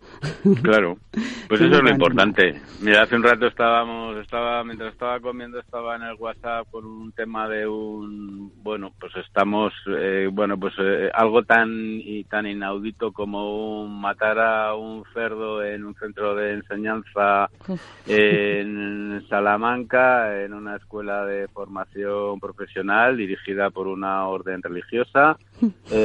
Claro, pues eso es lo importante. Mira, hace un rato estábamos, estaba mientras estaba comiendo estaba en el WhatsApp con un tema de un, bueno, pues estamos, eh, bueno, pues eh, algo tan y tan inaudito como un matar a un cerdo en un centro de enseñanza en Salamanca, en una escuela de formación profesional dirigida por una orden religiosa. Eh,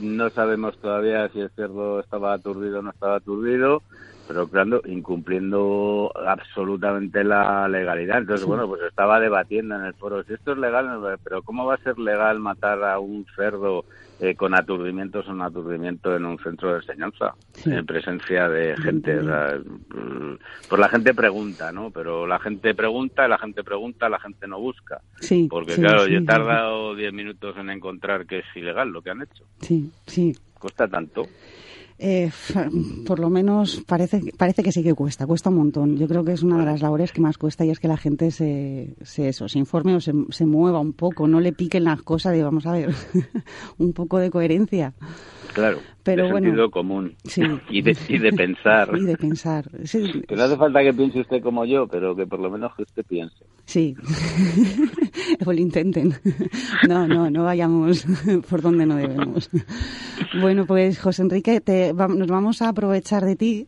no sabemos todavía si el cerdo estaba aturdido o no estaba aturdido, pero claro, incumpliendo absolutamente la legalidad. Entonces, bueno, pues estaba debatiendo en el foro si esto es legal, pero ¿cómo va a ser legal matar a un cerdo eh, con aturdimiento o sin aturdimiento en un centro de enseñanza, Sí. en presencia de gente? O sea, mm, pues la gente pregunta, ¿no? Pero la gente pregunta, la gente pregunta, la gente no busca. Sí, Porque sí, claro, yo he tardado 10 minutos en encontrar que es ilegal lo que han hecho. Sí, sí. Cuesta tanto. Eh, por lo menos parece, parece que sí que cuesta, cuesta un montón. Yo creo que es una de las labores que más cuesta y es que la gente se, se, eso, se informe o se, se mueva un poco, no le piquen las cosas de, vamos a ver, un poco de coherencia. Claro, Pero de bueno, sentido común sí. y, de, y de pensar. Y de pensar. Sí, Que no hace falta que piense usted como yo, pero que por lo menos que usted piense. sí. o lo intenten. No, no, no vayamos por donde no debemos. Bueno, pues José Enrique, te, va- nos vamos a aprovechar de ti.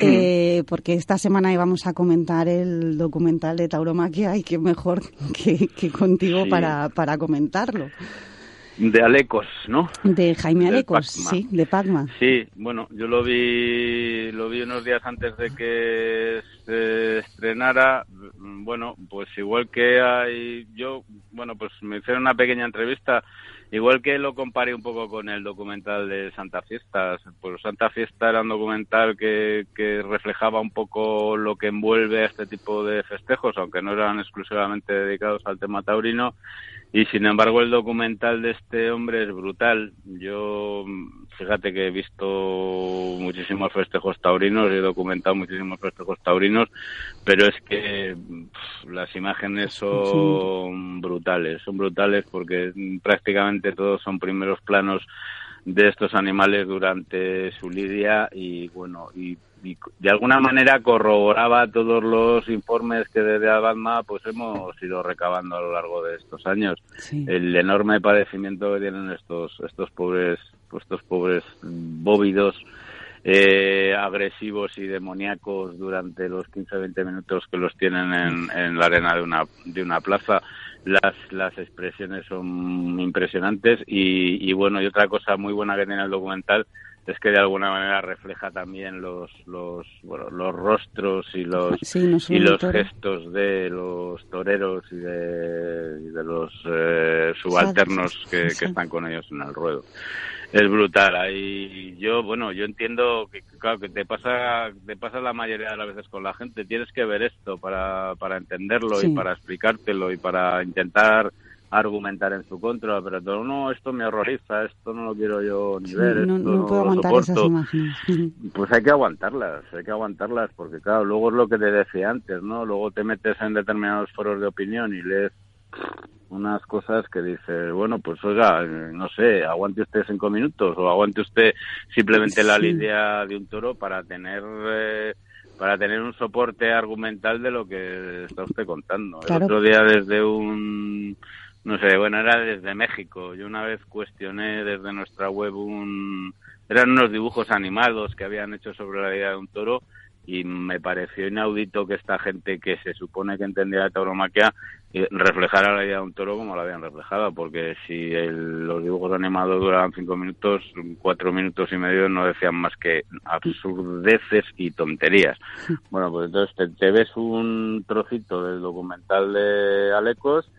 eh, porque esta semana íbamos a comentar el documental de Tauromaquia y qué mejor que, que contigo Sí. para, para comentarlo. De Alecos, ¿no? De Jaime Alecos, sí, de Pacma. Sí, bueno, yo lo vi, lo vi unos días antes de que se estrenara. Bueno, pues igual que hay, yo, bueno, pues me hicieron una pequeña entrevista. Igual que lo comparé un poco con el documental de Santa Fiesta. Pues Santa Fiesta era un documental que, que reflejaba un poco lo que envuelve a este tipo de festejos, aunque no eran exclusivamente dedicados al tema taurino. Y sin embargo el documental de este hombre es brutal. Yo, fíjate que he visto muchísimos festejos taurinos, he documentado muchísimos festejos taurinos, pero es que las imágenes son brutales, son brutales porque prácticamente todos son primeros planos de estos animales durante su lidia y bueno y, y de alguna manera corroboraba todos los informes que desde Abadma pues hemos ido recabando a lo largo de estos años Sí. el enorme padecimiento que tienen estos estos pobres pues, estos pobres bóvidos eh, agresivos y demoníacos durante los 15-20 minutos que los tienen en, la arena de una de una plaza. Las las expresiones son impresionantes y, y bueno y otra cosa muy buena que tiene el documental es que de alguna manera refleja también los los bueno, los rostros y los Sí, no solo y los toro. gestos de los toreros y de, y de los eh, subalternos que, Sí. que están con ellos en el ruedo. Es brutal. Ahí yo, bueno, yo entiendo que, claro, que te pasa, te pasa la mayoría de las veces con la gente. Tienes que ver esto para, para entenderlo y para explicártelo y para intentar argumentar en su contra, pero todo, no, esto me horroriza, esto no lo quiero yo ni Sí, ver, no, esto no puedo aguantar esas soporto. imágenes. Pues hay que aguantarlas, hay que aguantarlas, porque claro, luego es lo que te decía antes, ¿no? Luego te metes en determinados foros de opinión y lees unas cosas que dices, bueno, pues oiga, no sé, aguante usted cinco minutos o aguante usted simplemente la lidia de un toro para tener eh, para tener un soporte argumental de lo que está usted contando. Claro. El otro día desde un no sé, bueno, era desde México. Yo una vez cuestioné desde nuestra web un... Eran unos dibujos animados que habían hecho sobre la idea de un toro y me pareció inaudito que esta gente que se supone que entendía la tauromaquia eh, reflejara la idea de un toro como la habían reflejado, porque si el- los dibujos animados duraban cinco minutos, cuatro minutos y medio no decían más que absurdeces y tonterías. Bueno, pues entonces te, te ves un trocito del documental de Alecos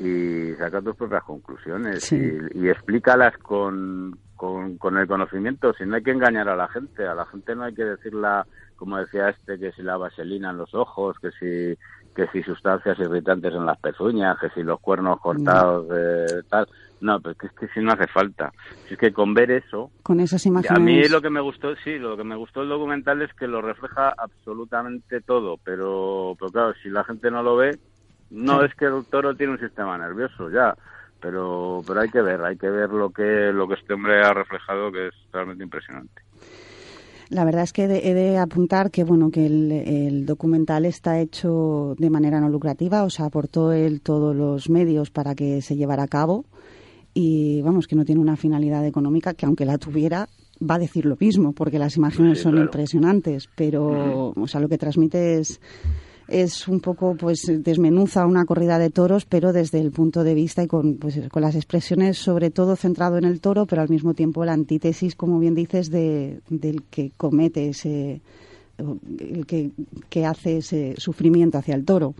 y saca tus propias conclusiones Sí. y, y explícalas con, con, con el conocimiento. Si no hay que engañar a la gente, a la gente no hay que decirla, como decía este, que si la vaselina en los ojos, que si que si sustancias irritantes en las pezuñas, que si los cuernos cortados, eh, tal. No, pero que es que si no hace falta. Si es que con ver eso, Con esas imágenes. a mí lo que me gustó, sí, lo que me gustó el documental es que lo refleja absolutamente todo, pero, pero claro, si la gente no lo ve, no Sí. es que el toro tiene un sistema nervioso, ya, pero, pero hay que ver, hay que ver lo que, lo que este hombre ha reflejado, que es realmente impresionante. La verdad es que he de, apuntar que bueno que el, el documental está hecho de manera no lucrativa, o sea, aportó él todos los medios para que se llevara a cabo y vamos que no tiene una finalidad económica que aunque la tuviera va a decir lo mismo porque las imágenes Sí, son claro. impresionantes, pero o sea, lo que transmite es es un poco pues desmenuza una corrida de toros pero desde el punto de vista y con pues con las expresiones sobre todo centrado en el toro pero al mismo tiempo la antítesis como bien dices de del que comete ese el que, que hace ese sufrimiento hacia el toro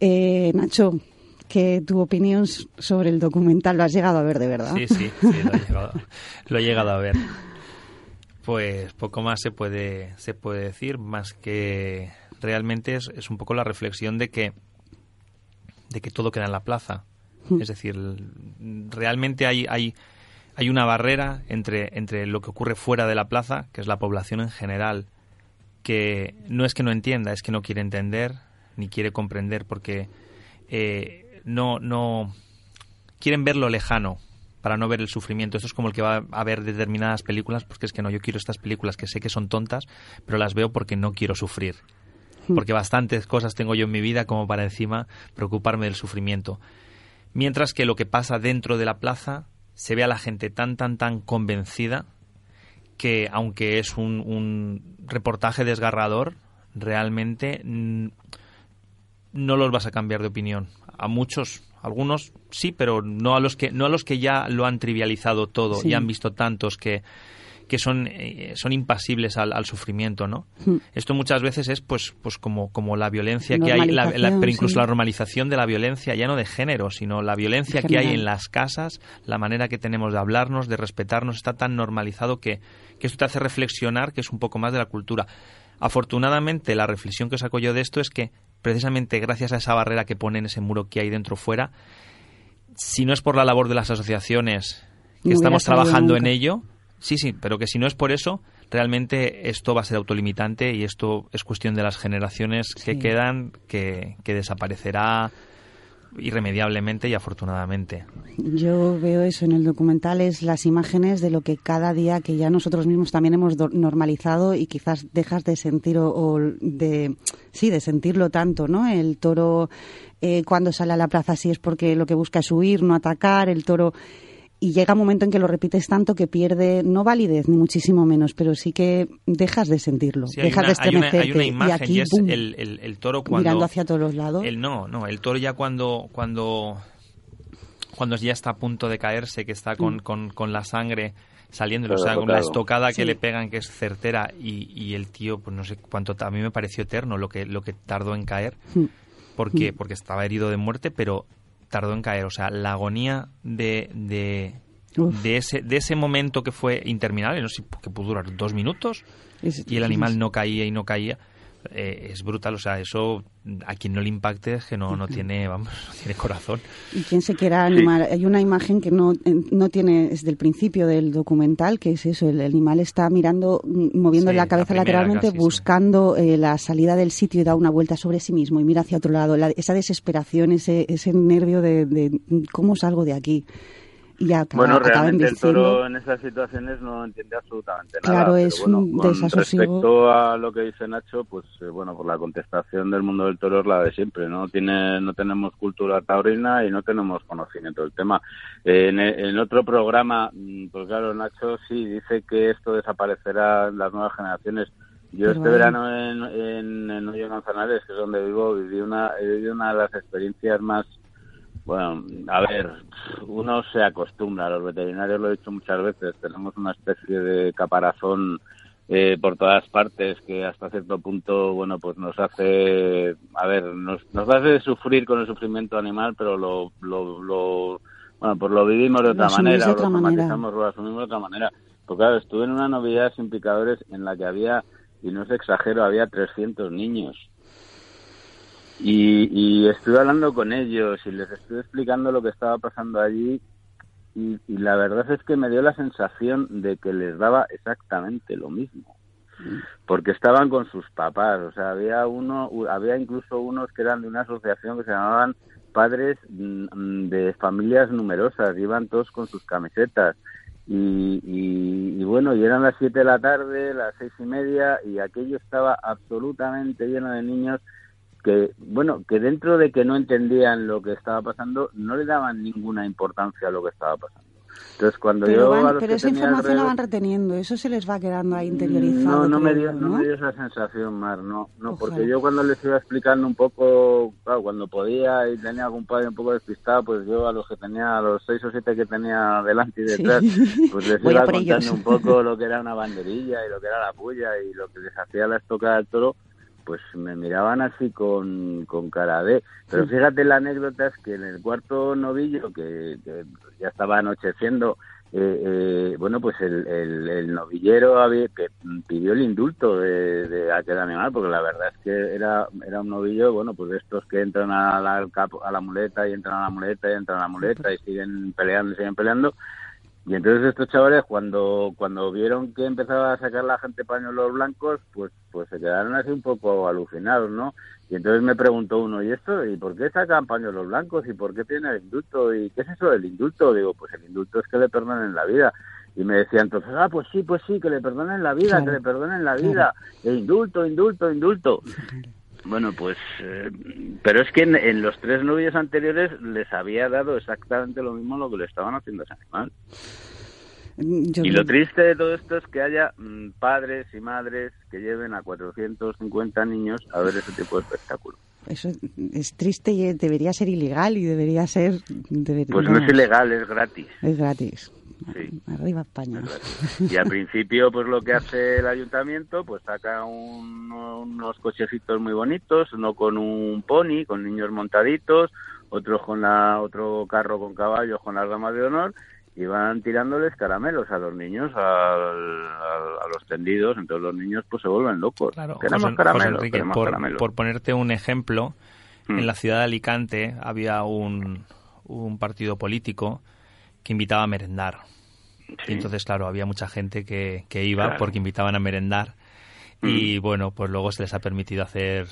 eh, Nacho que tu opinión sobre el documental lo has llegado a ver de verdad Sí, sí, lo he llegado, lo he llegado a ver. Pues poco más se puede, se puede decir, más que realmente es, es un poco la reflexión de que, de que todo queda en la plaza. Es decir, realmente hay, hay, hay una barrera entre, entre lo que ocurre fuera de la plaza, que es la población en general, que no es que no entienda, es que no quiere entender ni quiere comprender, porque eh, no, no quieren ver lo lejano para no ver el sufrimiento. Esto es como el que va a ver determinadas películas, porque es que no, yo quiero estas películas que sé que son tontas, pero las veo porque no quiero sufrir. Porque bastantes cosas tengo yo en mi vida como para encima preocuparme del sufrimiento. Mientras que lo que pasa dentro de la plaza se ve a la gente tan, tan, tan convencida que aunque es un, un reportaje desgarrador, realmente mm, no los vas a cambiar de opinión. A muchos, algunos sí, pero no a los que, no a los que ya lo han trivializado todo Sí. y han visto tantos que, que son, eh, son impasibles al, al sufrimiento, ¿no? Mm. Esto muchas veces es pues, pues como, como la violencia que hay, la- pero incluso sí. la normalización de la violencia, ya no de género, sino la violencia que hay en las casas, la manera que tenemos de hablarnos, de respetarnos, está tan normalizado que, que esto te hace reflexionar que es un poco más de la cultura. Afortunadamente, la reflexión que saco yo de esto es que precisamente gracias a esa barrera que ponen ese muro que hay dentro fuera, si no es por la labor de las asociaciones que No estamos trabajando en ello, sí, sí, pero que si no es por eso, realmente esto va a ser autolimitante y esto es cuestión de las generaciones que Sí. quedan, que, que desaparecerá irremediablemente y afortunadamente. Yo veo eso en el documental, es las imágenes de lo que cada día que ya nosotros mismos también hemos do- normalizado y quizás dejas de sentir o, o de sí de sentirlo tanto, ¿no? El toro eh, cuando sale a la plaza sí es porque lo que busca es huir, no atacar, el toro y llega un momento en que lo repites tanto que pierde no validez ni muchísimo menos, pero sí que dejas de sentirlo, Sí, dejas una, de hay, una, estremecerte hay una y imagen aquí y es ¡pum! el, el- el toro cuando... mirando hacia todos los lados. El no, no, el toro ya cuando, cuando, cuando ya está a punto de caerse, que está con, Mm. con, con la sangre saliendo, o sea, con una tocado. estocada que Sí. le pegan que es certera y, y el tío, pues no sé cuánto, a mí me pareció eterno lo que, lo que tardó en caer. Mm. ¿Por qué? Porque estaba herido de muerte, pero tardó en caer. O sea, la agonía de, de, de ese, de ese momento que fue interminable, no sé, que pudo durar dos minutos, y el animal no caía y no caía, eh, es brutal. O sea, eso a quien no le impacte es que no, no tiene, vamos, no tiene corazón. Y quien se quiera animar, hay una imagen que no, eh, no tiene desde el principio del documental, que es eso, el animal está mirando, moviendo Sí, la cabeza lateralmente, casi, sí. buscando eh, la salida del sitio y da una vuelta sobre sí mismo y mira hacia otro lado. La- esa desesperación, ese, ese nervio de, de, cómo salgo de aquí. Y acaba, Bueno, acaba realmente el toro en esas situaciones no entiende absolutamente nada. Claro, es bueno, un con desasosiego. Respecto a lo que dice Nacho, pues eh, bueno, por la contestación del mundo del toro es la de siempre, ¿no? Tiene, no tenemos cultura taurina y no tenemos conocimiento del tema. Eh, en, en otro programa, mm, pues claro, Nacho sí dice que esto desaparecerá en las nuevas generaciones. Yo Pero este verano en, en, en Hoyo Manzanares, que es donde vivo, viví una, he vivido una de las experiencias más bueno, a ver, uno se acostumbra, los veterinarios lo he dicho muchas veces, tenemos una especie de caparazón eh, por todas partes que hasta cierto punto, bueno, pues nos hace, a ver, nos, nos hace sufrir con el sufrimiento animal, pero lo, lo, lo bueno, pues lo vivimos de Lo otra asumís manera, de o lo manera. somatizamos, lo asumimos de otra manera. Porque claro, estuve en una novedad sin picadores en la que había, y no es exagero, había 300 niños. Y, y estuve hablando con ellos y les estuve explicando lo que estaba pasando allí y, y la verdad es que me dio la sensación de que les daba exactamente lo mismo. Porque estaban con sus papás o sea había uno había incluso unos que eran de una asociación que se llamaban padres mm, de familias numerosas iban todos con sus camisetas y, y, y bueno y eran las siete de la tarde las seis y media y aquello estaba absolutamente lleno de niños que bueno que dentro de que no entendían lo que estaba pasando no le daban ninguna importancia a lo que estaba pasando entonces cuando Pero, yo van- a los pero que esa información la van reteniendo, eso se les va quedando ahí interiorizado. no, no me, dio, yo, no me dio esa sensación, Mar, no, no, Ojalá. porque yo cuando les iba explicando un poco, claro, cuando podía y tenía algún padre un poco despistado, pues yo a los que tenía, a los seis o siete que tenía delante y Sí. detrás, pues les iba contando ellos. un poco lo que era una banderilla y lo que era la puya y lo que les hacía la estocada del toro, pues me miraban así con, con cara de... Pero fíjate la anécdota es que en el cuarto novillo, que, que ya estaba anocheciendo, eh, eh, bueno, pues el, el, el novillero había, que pidió el indulto de, de aquel animal, porque la verdad es que era, era un novillo, bueno, pues de estos que entran a la, a la muleta y entran a la muleta y entran a la muleta y siguen peleando y siguen peleando. Y entonces estos chavales cuando cuando vieron que empezaba a sacar la gente pañuelos blancos, pues pues se quedaron así un poco alucinados, ¿no? Y entonces me preguntó uno, ¿y esto? ¿Y por qué sacan pañuelos blancos? ¿Y por qué tiene el indulto? ¿Y qué es eso del indulto? Digo, pues el indulto es que le perdonen la vida. Y me decía entonces, ah, pues sí, pues sí, que le perdonen la vida, Claro, que le perdonen la claro. vida. E indulto, indulto, indulto. Bueno, pues, eh, pero es que en, en los tres novios anteriores les había dado exactamente lo mismo lo que le estaban haciendo a ese animal. Yo Y lo triste de todo esto es que haya mm, padres y madres que lleven a 450 niños a ver ese tipo de espectáculo. Eso es triste y debería ser ilegal y debería ser... deber- Pues no es ilegal, es gratis. Es gratis. Sí. Arriba España. Y al principio, pues lo que hace el ayuntamiento, pues saca un- unos cochecitos muy bonitos, uno con un pony, con niños montaditos, otro con la, otro carro con caballos con las damas de honor, y van tirándoles caramelos a los niños, al- al- a los tendidos, entonces los niños pues se vuelven locos. Claro, queremos José- José caramelos, Enrique, queremos por, caramelos. por ponerte un ejemplo, en la ciudad de Alicante había un, un partido político que invitaba a merendar. Sí. Y entonces, claro, había mucha gente que, que iba Claro. porque invitaban a merendar. Y Mm. bueno, pues luego se les ha permitido hacer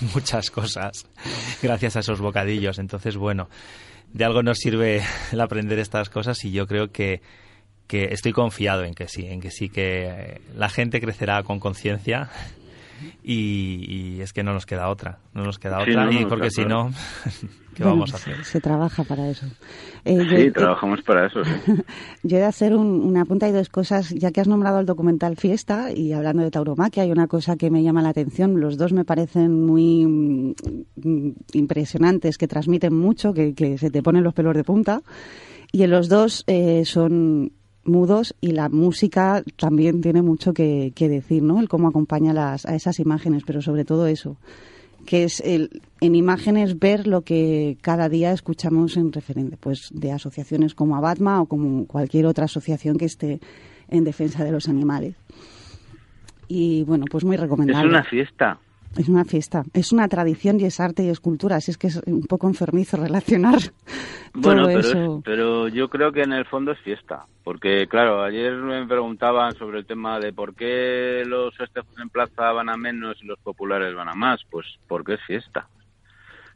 muchas cosas gracias a esos bocadillos. Entonces, bueno, de algo nos sirve el aprender estas cosas y yo creo que, que estoy confiado en que sí, en que sí que eh, la gente crecerá con conciencia y, y es que no nos queda otra, no nos queda Sí, otra no, y porque si no, ¿qué Bueno, vamos a se- hacer? Se trabaja para eso. Eh, yo, Sí, eh, trabajamos para eso, sí. yo he de hacer un- una punta y dos cosas, ya que has nombrado el documental Fiesta y hablando de tauromaquia, hay una cosa que me llama la atención. Los dos me parecen muy mm, impresionantes, que transmiten mucho, que, que se te ponen los pelos de punta. Y en los dos eh, son mudos y la música también tiene mucho que, que decir, ¿no? El cómo acompaña las, a esas imágenes, pero sobre todo eso que es el, en imágenes ver lo que cada día escuchamos en referente pues de asociaciones como Abatma o como cualquier otra asociación que esté en defensa de los animales. Y bueno, pues muy Es recomendable. una fiesta. Es una fiesta, es una tradición y es arte y es cultura, así es que es un poco enfermizo relacionar Bueno, todo pero, es- eso. pero yo creo que en el fondo es fiesta. Porque, claro, ayer me preguntaban sobre el tema de por qué los festejos en plaza van a menos y los populares van a más. Pues porque es fiesta.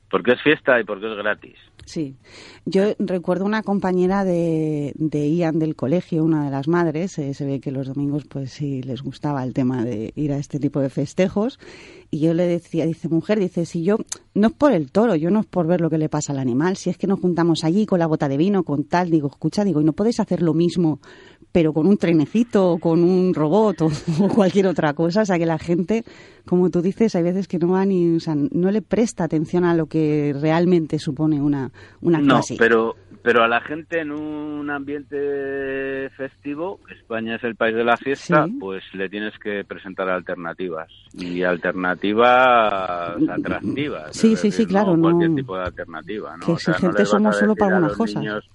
Porque es fiesta y porque es gratis. Sí, yo recuerdo una compañera de, de Ian del colegio, una de las madres, eh, se ve que los domingos pues sí les gustaba el tema de ir a este tipo de festejos y yo le decía, dice mujer, dice, si yo no es por el toro, yo no es por ver lo que le pasa al animal, si es que nos juntamos allí con la bota de vino, con tal, digo, escucha, digo, y no podéis hacer lo mismo pero con un trenecito o con un robot o, o cualquier otra cosa, o sea que la gente, como tú dices, hay veces que no va ni, o sea, no le presta atención a lo que realmente supone una, una no, clase. pero pero a la gente en un ambiente festivo, España es el país de la fiesta, Sí. pues le tienes que presentar alternativas y alternativas atractivas. Sí, sí, sí, claro, no cualquier no- tipo de alternativa, ¿no? que O sea, exigentes somos solo para los cosas. niños-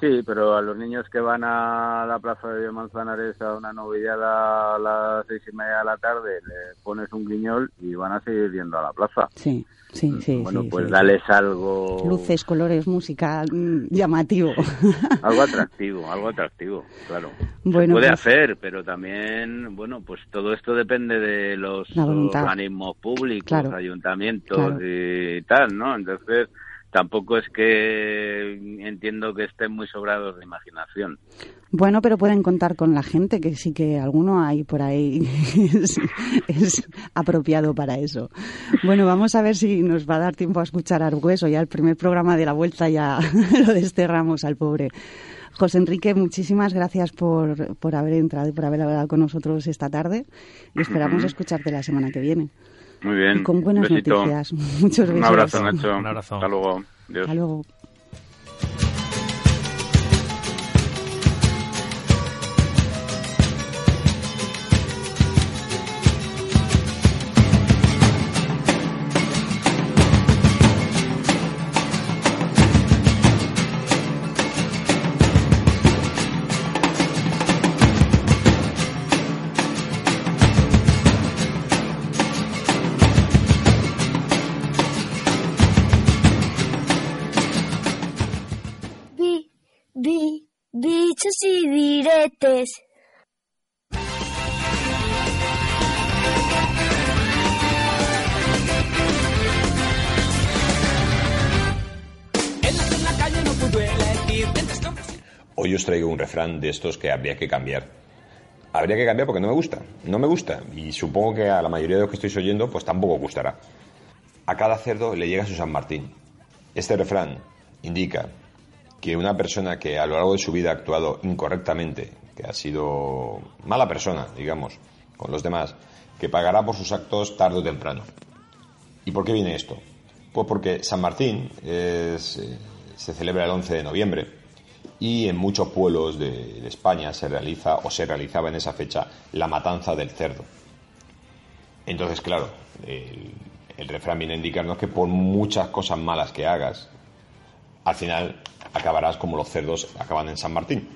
Sí, pero a los niños que van a la plaza de Manzanares a una novillada a las seis y media de la tarde, le pones un guiñol y van a seguir yendo a la plaza. Sí, sí, sí. bueno, sí, pues sí. dales algo... Luces, colores, música, mm, llamativo. Algo atractivo, algo atractivo, claro. Bueno, Se puede pues- hacer, pero también, bueno, pues todo esto depende de los organismos públicos, Claro. ayuntamientos Claro. y tal, ¿no? Entonces, tampoco es que entiendo que estén muy sobrados de imaginación. Bueno, pero pueden contar con la gente, que sí que alguno hay por ahí es, es apropiado para eso. Bueno, vamos a ver si nos va a dar tiempo a escuchar a Argueso. Ya el primer programa de la vuelta ya lo desterramos al pobre. José Enrique, muchísimas gracias por, por haber entrado y por haber hablado con nosotros esta tarde y esperamos escucharte la semana que viene. Muy bien. Y con buenas Un besito. noticias. Muchos besos. Un abrazo, Nacho. Un abrazo. Hasta luego. Adiós. Hasta luego. Hoy os traigo un refrán de estos que habría que cambiar. Habría que cambiar porque no me gusta. No me gusta. Y supongo que a la mayoría de los que estáis oyendo, pues tampoco gustará. a cada cerdo le llega su San Martín. Este refrán indica que una persona que a lo largo de su vida ha actuado incorrectamente, que ha sido mala persona, digamos, con los demás, que pagará por sus actos tarde o temprano. ¿Y por qué viene esto? Pues porque San Martín eh, se celebra el 11 de noviembre y en muchos pueblos de, de España se realiza o se realizaba en esa fecha la matanza del cerdo. Entonces, claro, el, el refrán viene a indicarnos que por muchas cosas malas que hagas, al final acabarás como los cerdos acaban en San Martín.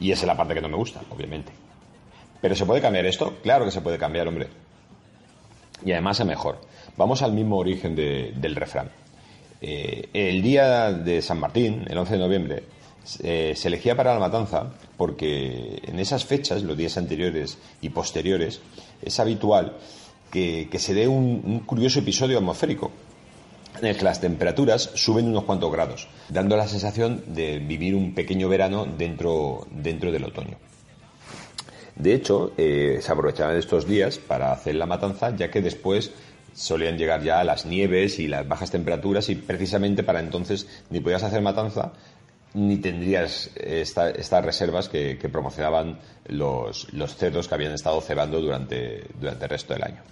Y esa es la parte que no me gusta, obviamente. ¿Pero se puede cambiar esto? Claro que se puede cambiar, hombre. Y además es mejor. Vamos al mismo origen de- del refrán. Eh, el día de San Martín, el 11 de noviembre, eh, se elegía para la matanza porque en esas fechas, los días anteriores y posteriores, es habitual que, se dé un curioso episodio atmosférico que las temperaturas suben unos cuantos grados, dando la sensación de vivir un pequeño verano dentro, dentro del otoño. De hecho, eh, se aprovechaban estos días para hacer la matanza, ya que después solían llegar ya las nieves y las bajas temperaturas y precisamente para entonces ni podías hacer matanza ni tendrías esta- estas reservas que, que promocionaban los, los cerdos que habían estado cebando durante, durante el resto del año.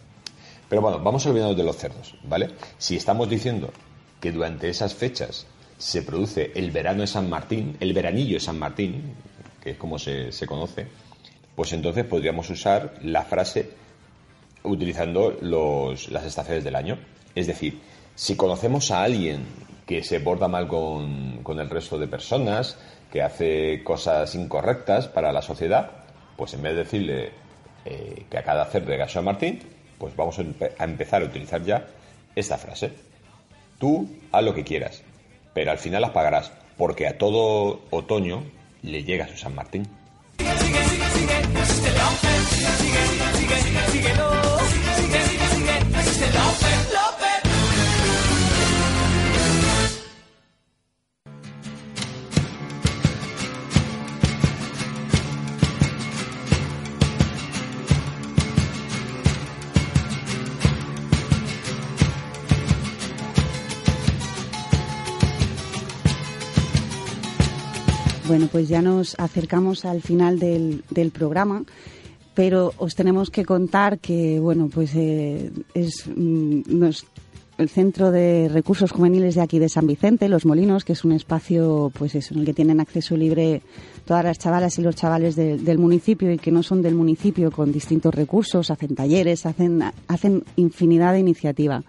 Pero bueno, vamos olvidando de los cerdos, ¿vale? Si estamos diciendo que durante esas fechas se produce el verano de San Martín, el veranillo de San Martín, que es como se, se conoce, pues entonces podríamos usar la frase utilizando los- las estaciones del año. Es decir, si conocemos a alguien que se porta mal con, con el resto de personas, que hace cosas incorrectas para la sociedad, pues en vez de decirle eh, que a cada cerdo llega San Martín, pues vamos a, empe- a empezar a utilizar ya esta frase. Tú haz lo que quieras, pero al final las pagarás, porque a todo otoño le llega su San Martín. Bueno, pues ya nos acercamos al final del, del programa, pero os tenemos que contar que, bueno, pues eh, es mm, el Centro de Recursos Juveniles de aquí de San Vicente, Los Molinos, que es un espacio, pues eso, en el que tienen acceso libre todas las chavalas y los chavales de- del municipio y que no son del municipio con distintos recursos, hacen talleres, hacen, hacen infinidad de iniciativa.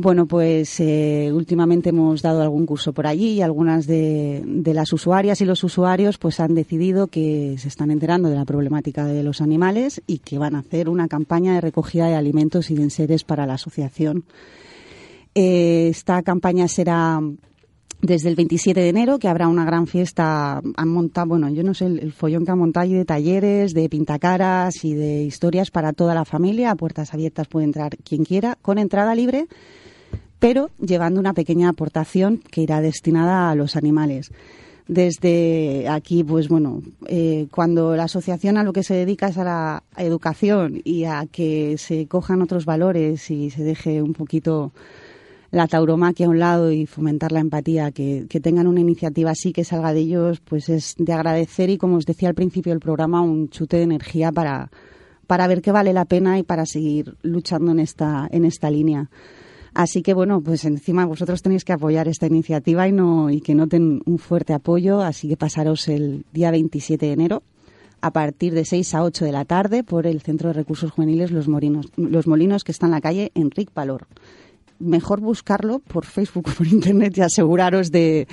Bueno, pues eh, últimamente hemos dado algún curso por allí y algunas de, las usuarias y los usuarios pues han decidido que se están enterando de la problemática de los animales y que van a hacer una campaña de recogida de alimentos y de enseres para la asociación. Eh, esta campaña será desde el 27 de enero, que habrá una gran fiesta. Han montado, bueno, yo no sé el, el follón que han montado allí de talleres, de pintacaras y de historias para toda la familia. A puertas abiertas puede entrar quien quiera, con entrada libre, pero llevando una pequeña aportación que irá destinada a los animales. Desde aquí, pues bueno, eh, cuando la asociación a lo que se dedica es a la educación y a que se cojan otros valores y se deje un poquito la tauromaquia a un lado y fomentar la empatía, que, tengan una iniciativa así que salga de ellos, pues es de agradecer y como os decía al principio del programa, un chute de energía para, para ver que vale la pena y para seguir luchando en esta, en esta línea. Así que bueno, pues encima vosotros tenéis que apoyar esta iniciativa y no y que noten un fuerte apoyo, así que pasaros el día 27 de enero a partir de 6 a 8 de la tarde por el Centro de Recursos Juveniles Los Molinos, Los Molinos que está en la calle Enric Palor. Mejor buscarlo por Facebook o por Internet y aseguraros de,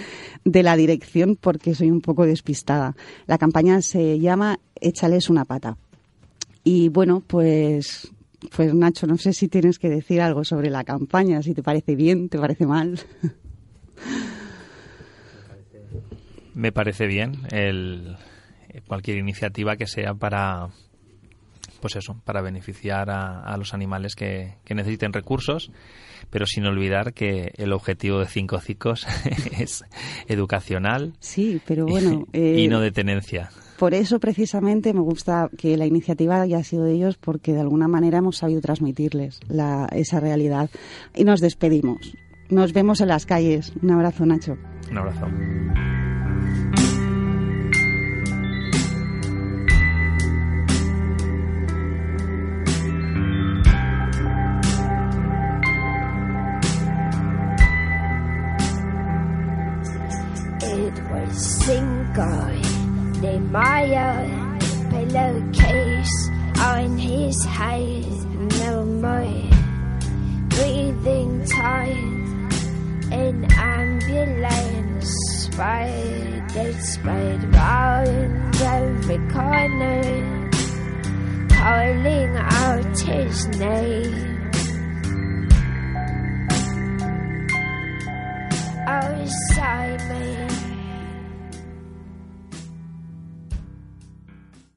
de la dirección porque soy un poco despistada. La campaña se llama Échales una pata. Y bueno, pues, pues Nacho, no sé si tienes que decir algo sobre la campaña, si te parece bien, te parece mal. Me parece bien el, cualquier iniciativa que sea para pues eso, para beneficiar a, a los animales que, que necesiten recursos, pero sin olvidar que el objetivo de Cinco Cicos es educacional Sí, pero bueno. y eh, no de tenencia. Por eso, precisamente, me gusta que la iniciativa haya sido de ellos, porque de alguna manera hemos sabido transmitirles la- esa realidad. Y nos despedimos. Nos vemos en las calles. Un abrazo, Nacho. Un abrazo. It was Cinco de Mayo, pillowcase on his head, no more breathing tight. An ambulance sped, sped round every corner, calling out his name. Oh, Simon.